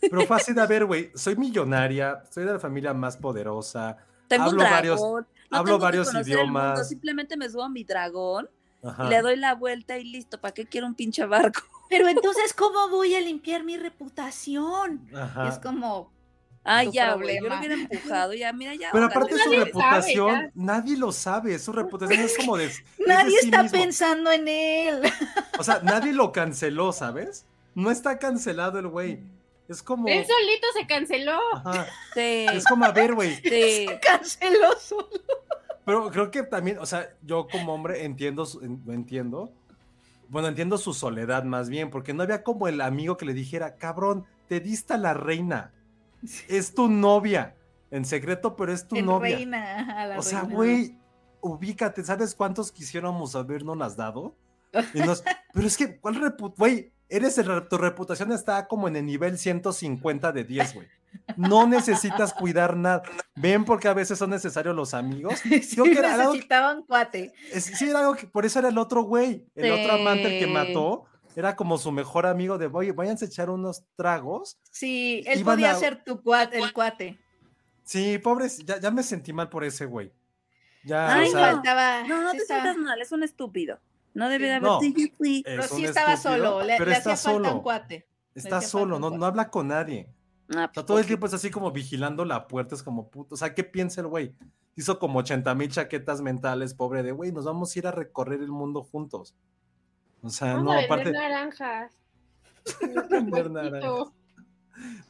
Pero fue así de, a ver, güey, soy millonaria, soy de la familia más poderosa, tengo Hablo un dragón, varios- no hablo tengo que varios conocer el mundo, idiomas. simplemente me subo a mi dragón Ajá. y le doy la vuelta y listo, ¿para qué quiero un pinche barco? Pero entonces, ¿cómo voy a limpiar mi reputación? Ajá. Es como, Ay, Tu ya, güey, yo lo hubiera empujado, ya, mira, ya. Pero aparte su reputación, sabe, nadie lo sabe, su reputación es como de... es de nadie sí está mismo. pensando en él. O sea, nadie lo canceló, ¿sabes? No está cancelado el güey. Es como... Él solito se canceló. Ajá. Sí, Es como, a ver, güey. sí. Canceló solo. Pero creo que también, o sea, yo como hombre entiendo, entiendo. Bueno, entiendo su soledad más bien, porque no había como el amigo que le dijera, cabrón, te diste a la reina. Es tu novia. En secreto, pero es tu novia. reina. ajá, la O sea, güey, ubícate, ¿sabes cuántos quisiéramos habernos las dado? Nos- pero es que, ¿cuál Güey, eres el- tu reputación está como en el nivel 150 de 10, güey. No necesitas cuidar nada. Ven porque a veces son necesarios los amigos. Sí, Creo que era algo que- cuate. es- sí, era algo que por eso era el otro güey, el otro amante el que Sí. mató. Era como su mejor amigo de, oye, váyanse a echar unos tragos. Sí, él Iban podía a- ser tu cuate, el cuate. Sí, pobres, ya, ya me sentí mal por ese güey. Ya, Ay, o sea, faltaba. No, no sí te sientas mal, es un estúpido. No debe de haber No. sí. Pero sí estaba estúpido, solo, le, pero le está hacía falta un solo. cuate. Está solo, no, no habla con nadie. Ah, O sea, todo el tiempo es así como vigilando la puerta, es como puto. O sea, ¿qué piensa el güey? Hizo como 80 mil chaquetas mentales, pobre de güey, nos vamos a ir a recorrer el mundo juntos. O sea, Vamos no, a aparte. naranjas. Vender naranjas.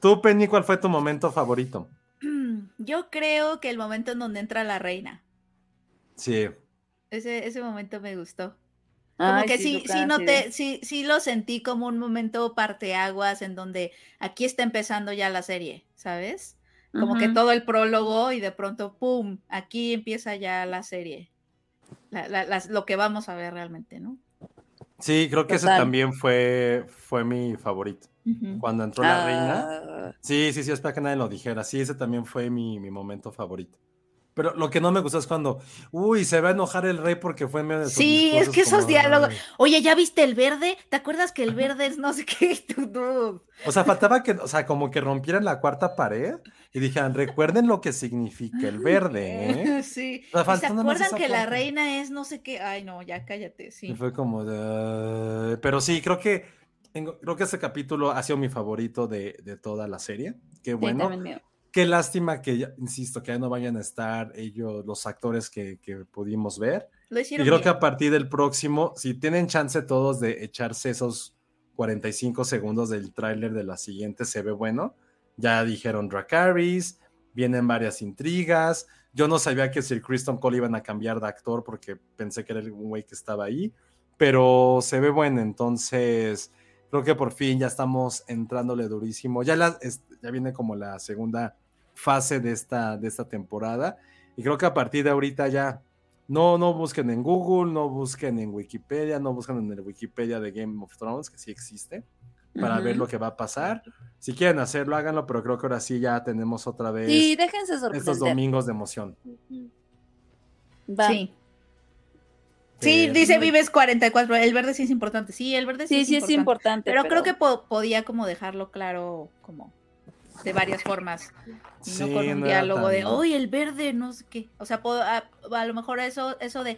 Tú, Penny, ¿cuál fue tu momento favorito? Yo creo que el momento en donde entra la reina. Sí. Ese, ese momento me gustó. Como Ay, que sí, sí, sí, noté, sí, sí lo sentí como un momento parteaguas en donde aquí está empezando ya la serie, ¿sabes? Como que todo el prólogo y de pronto, ¡pum! Aquí empieza ya la serie. La- la- las- lo que vamos a ver realmente, ¿no? Sí, creo que ese también fue, fue mi favorito. Cuando entró la reina. Ah, Sí, sí, sí, espera que nadie lo dijera. Sí, ese también fue mi, mi momento favorito. Pero lo que no me gustó es cuando, uy, se va a enojar el rey porque fue en medio de Sí, es que esos como, diálogos-. Oye, ¿ya viste el verde? ¿Te acuerdas que el verde es no sé qué? Tú, tú. O sea, faltaba que, o sea, como que rompieran la cuarta pared y dijeran, recuerden lo que significa el verde, ¿eh? Sí. O sea, ¿Y ¿Se acuerdan que la reina es no sé qué? Ay, no, ya cállate, sí. Y fue como de... Pero sí, creo que, tengo- creo que ese capítulo ha sido mi favorito de, de toda la serie. Qué sí, bueno. mío. Qué lástima que, ya- insisto, que ya no vayan a estar ellos, los actores que, que pudimos ver. Lo Y creo que a partir del próximo, si tienen chance todos de echarse esos 45 segundos del tráiler de la siguiente, se ve bueno. Ya dijeron Dracarys, vienen varias intrigas. Yo no sabía que Sir Kristen Cole iban a cambiar de actor porque pensé que era el güey que estaba ahí, pero se ve bueno, entonces creo que por fin ya estamos entrándole durísimo. Ya, la- ya viene como la segunda fase de esta, de esta temporada y creo que a partir de ahorita ya no, no busquen en Google, no busquen en Wikipedia, no busquen en el Wikipedia de Game of Thrones, que sí existe, para ver lo que va a pasar. Si quieren hacerlo, háganlo, pero creo que ahora sí ya tenemos otra vez Sí, déjense estos domingos de emoción. Va. Sí. Sí, Pero- dice Vives 44. El verde sí es importante. Sí, el verde sí, Sí, es sí es importante. importante. Pero, creo que po- podía como dejarlo claro como de varias formas. Y Sí, no con un no diálogo de, uy, el verde, no sé qué. O sea, po- a, a lo mejor eso, eso de,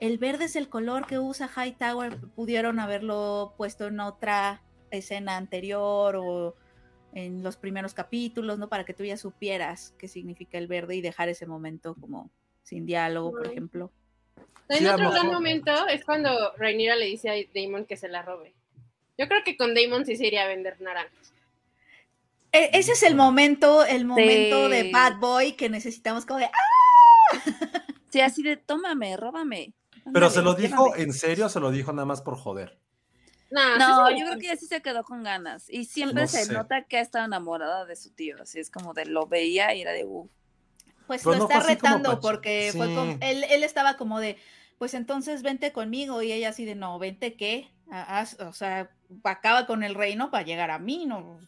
el verde es el color que usa Hightower, pudieron haberlo puesto en otra escena anterior o en los primeros capítulos, ¿no? Para que tú ya supieras qué significa el verde y dejar ese momento como sin diálogo, por ejemplo. En Sí, otro gran momento es cuando Rhaenyra le dice a Damon que se la robe. Yo creo que con Damon sí se iría a vender naranjas. E- ese es el momento, el momento de. Bad Boy que necesitamos como de, ¡ah! Sí, así de, tómame, róbame. Pero se lo dijo llévame". en serio, se lo dijo nada más por joder. No, No, yo creo que ya sí se quedó con ganas. Y siempre No se sé. nota que ha estado enamorada de su tío. Así es como de lo veía y era de, uff. Pues Pero lo no está retando porque fue como, él, él estaba como de, pues entonces vente conmigo y ella así de, no, vente qué, haz- o sea, acaba con el reino para llegar a mí, no,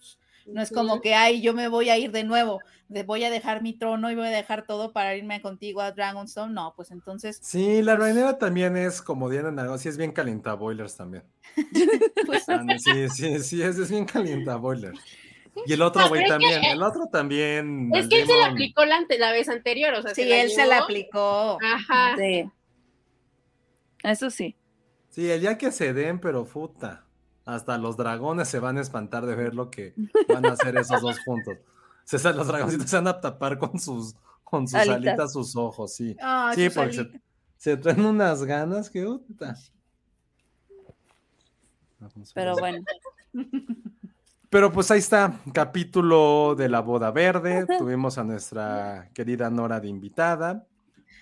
no es como que, ay, yo me voy a ir de nuevo, de, voy a dejar mi trono y voy a dejar todo para irme contigo a Dragonstone, no, pues entonces, Sí, la Rainera también es como Diana Nago, sí es bien calienta boilers también. pues, Ah, Sí, sí, sí, es, es bien calienta boilers. Y el otro güey que- también, el otro también. Es que él se la aplicó la, ante- la vez anterior, o sea, sí, él se la aplicó. Ajá. Sí. Eso sí. Sí, el día que se den, pero puta. Hasta los dragones se van a espantar de ver lo que van a hacer esos dos juntos. Se, sa- los dragoncitos se van a tapar con sus, con sus Alitas. alitas sus ojos, sí. Ah, sí, porque se, traen unas ganas que puta. Pero bueno. Pero pues ahí está, capítulo de la boda verde. Tuvimos a nuestra querida Nora de invitada.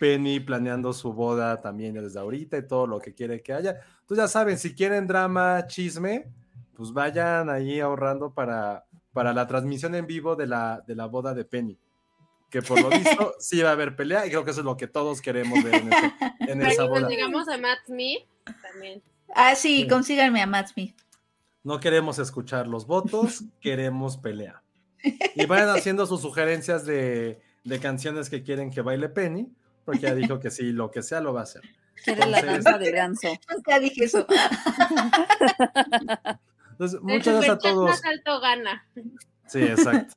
Penny planeando su boda también desde ahorita y todo lo que quiere que haya. Entonces ya saben, si quieren drama, chisme, pues vayan ahí ahorrando para, para la transmisión en vivo de la, de la boda de Penny. Que por lo visto sí va a haber pelea y creo que eso es lo que todos queremos ver en, ese- en esa si boda. consigamos a Matt Smith, también. Ah, sí, Sí. consíganme a Matt Smith. No queremos escuchar los votos, queremos pelea. Y vayan haciendo sus sugerencias de, de canciones que quieren que baile Penny, porque ya dijo que sí, lo que sea lo va a hacer. Quiere la danza de ganso. Nunca dije eso. Entonces, muchas gracias a todos. más alto gana. Sí, exacto.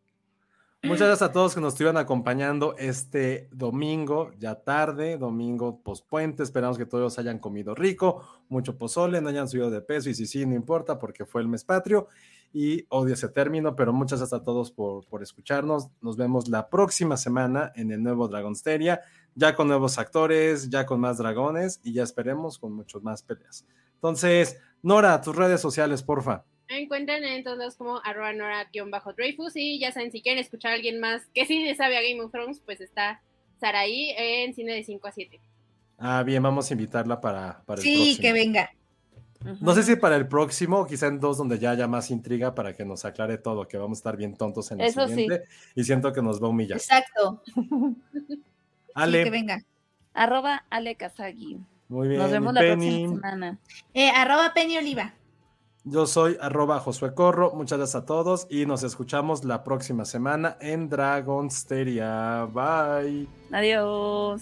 Muchas gracias a todos que nos estuvieron acompañando este domingo, ya tarde, domingo pospuente. Esperamos que todos hayan comido rico, mucho pozole, no hayan subido de peso y si sí, no importa porque fue el mes patrio y odio ese término, pero muchas gracias a todos por, por escucharnos. Nos vemos la próxima semana en el nuevo Dragonsteria, ya con nuevos actores, ya con más dragones y ya esperemos con muchos más peleas. Entonces, Nora, tus redes sociales, porfa. Me encuentran en todos lados como arroba nora-dreyfus y ya saben, si quieren escuchar a alguien más que sí le sabe a Game of Thrones, pues está Saraí en cine de 5 a 7. Ah, bien, vamos a invitarla para, para el Sí, próximo. que venga. No sé si para el próximo, o quizá en dos, donde ya haya más intriga para que nos aclare todo, que vamos a estar bien tontos en el Eso sí. siguiente. Y siento que nos va a humillar. Exacto. Ale, Sí, que venga. Arroba Ale Kazagi. muy bien. Nos vemos la Penny, próxima semana. Eh, arroba Penny Oliva. Yo soy arroba Josué Corro. Muchas gracias a todos y nos escuchamos la próxima semana en Dragonsteria. Bye. Adiós.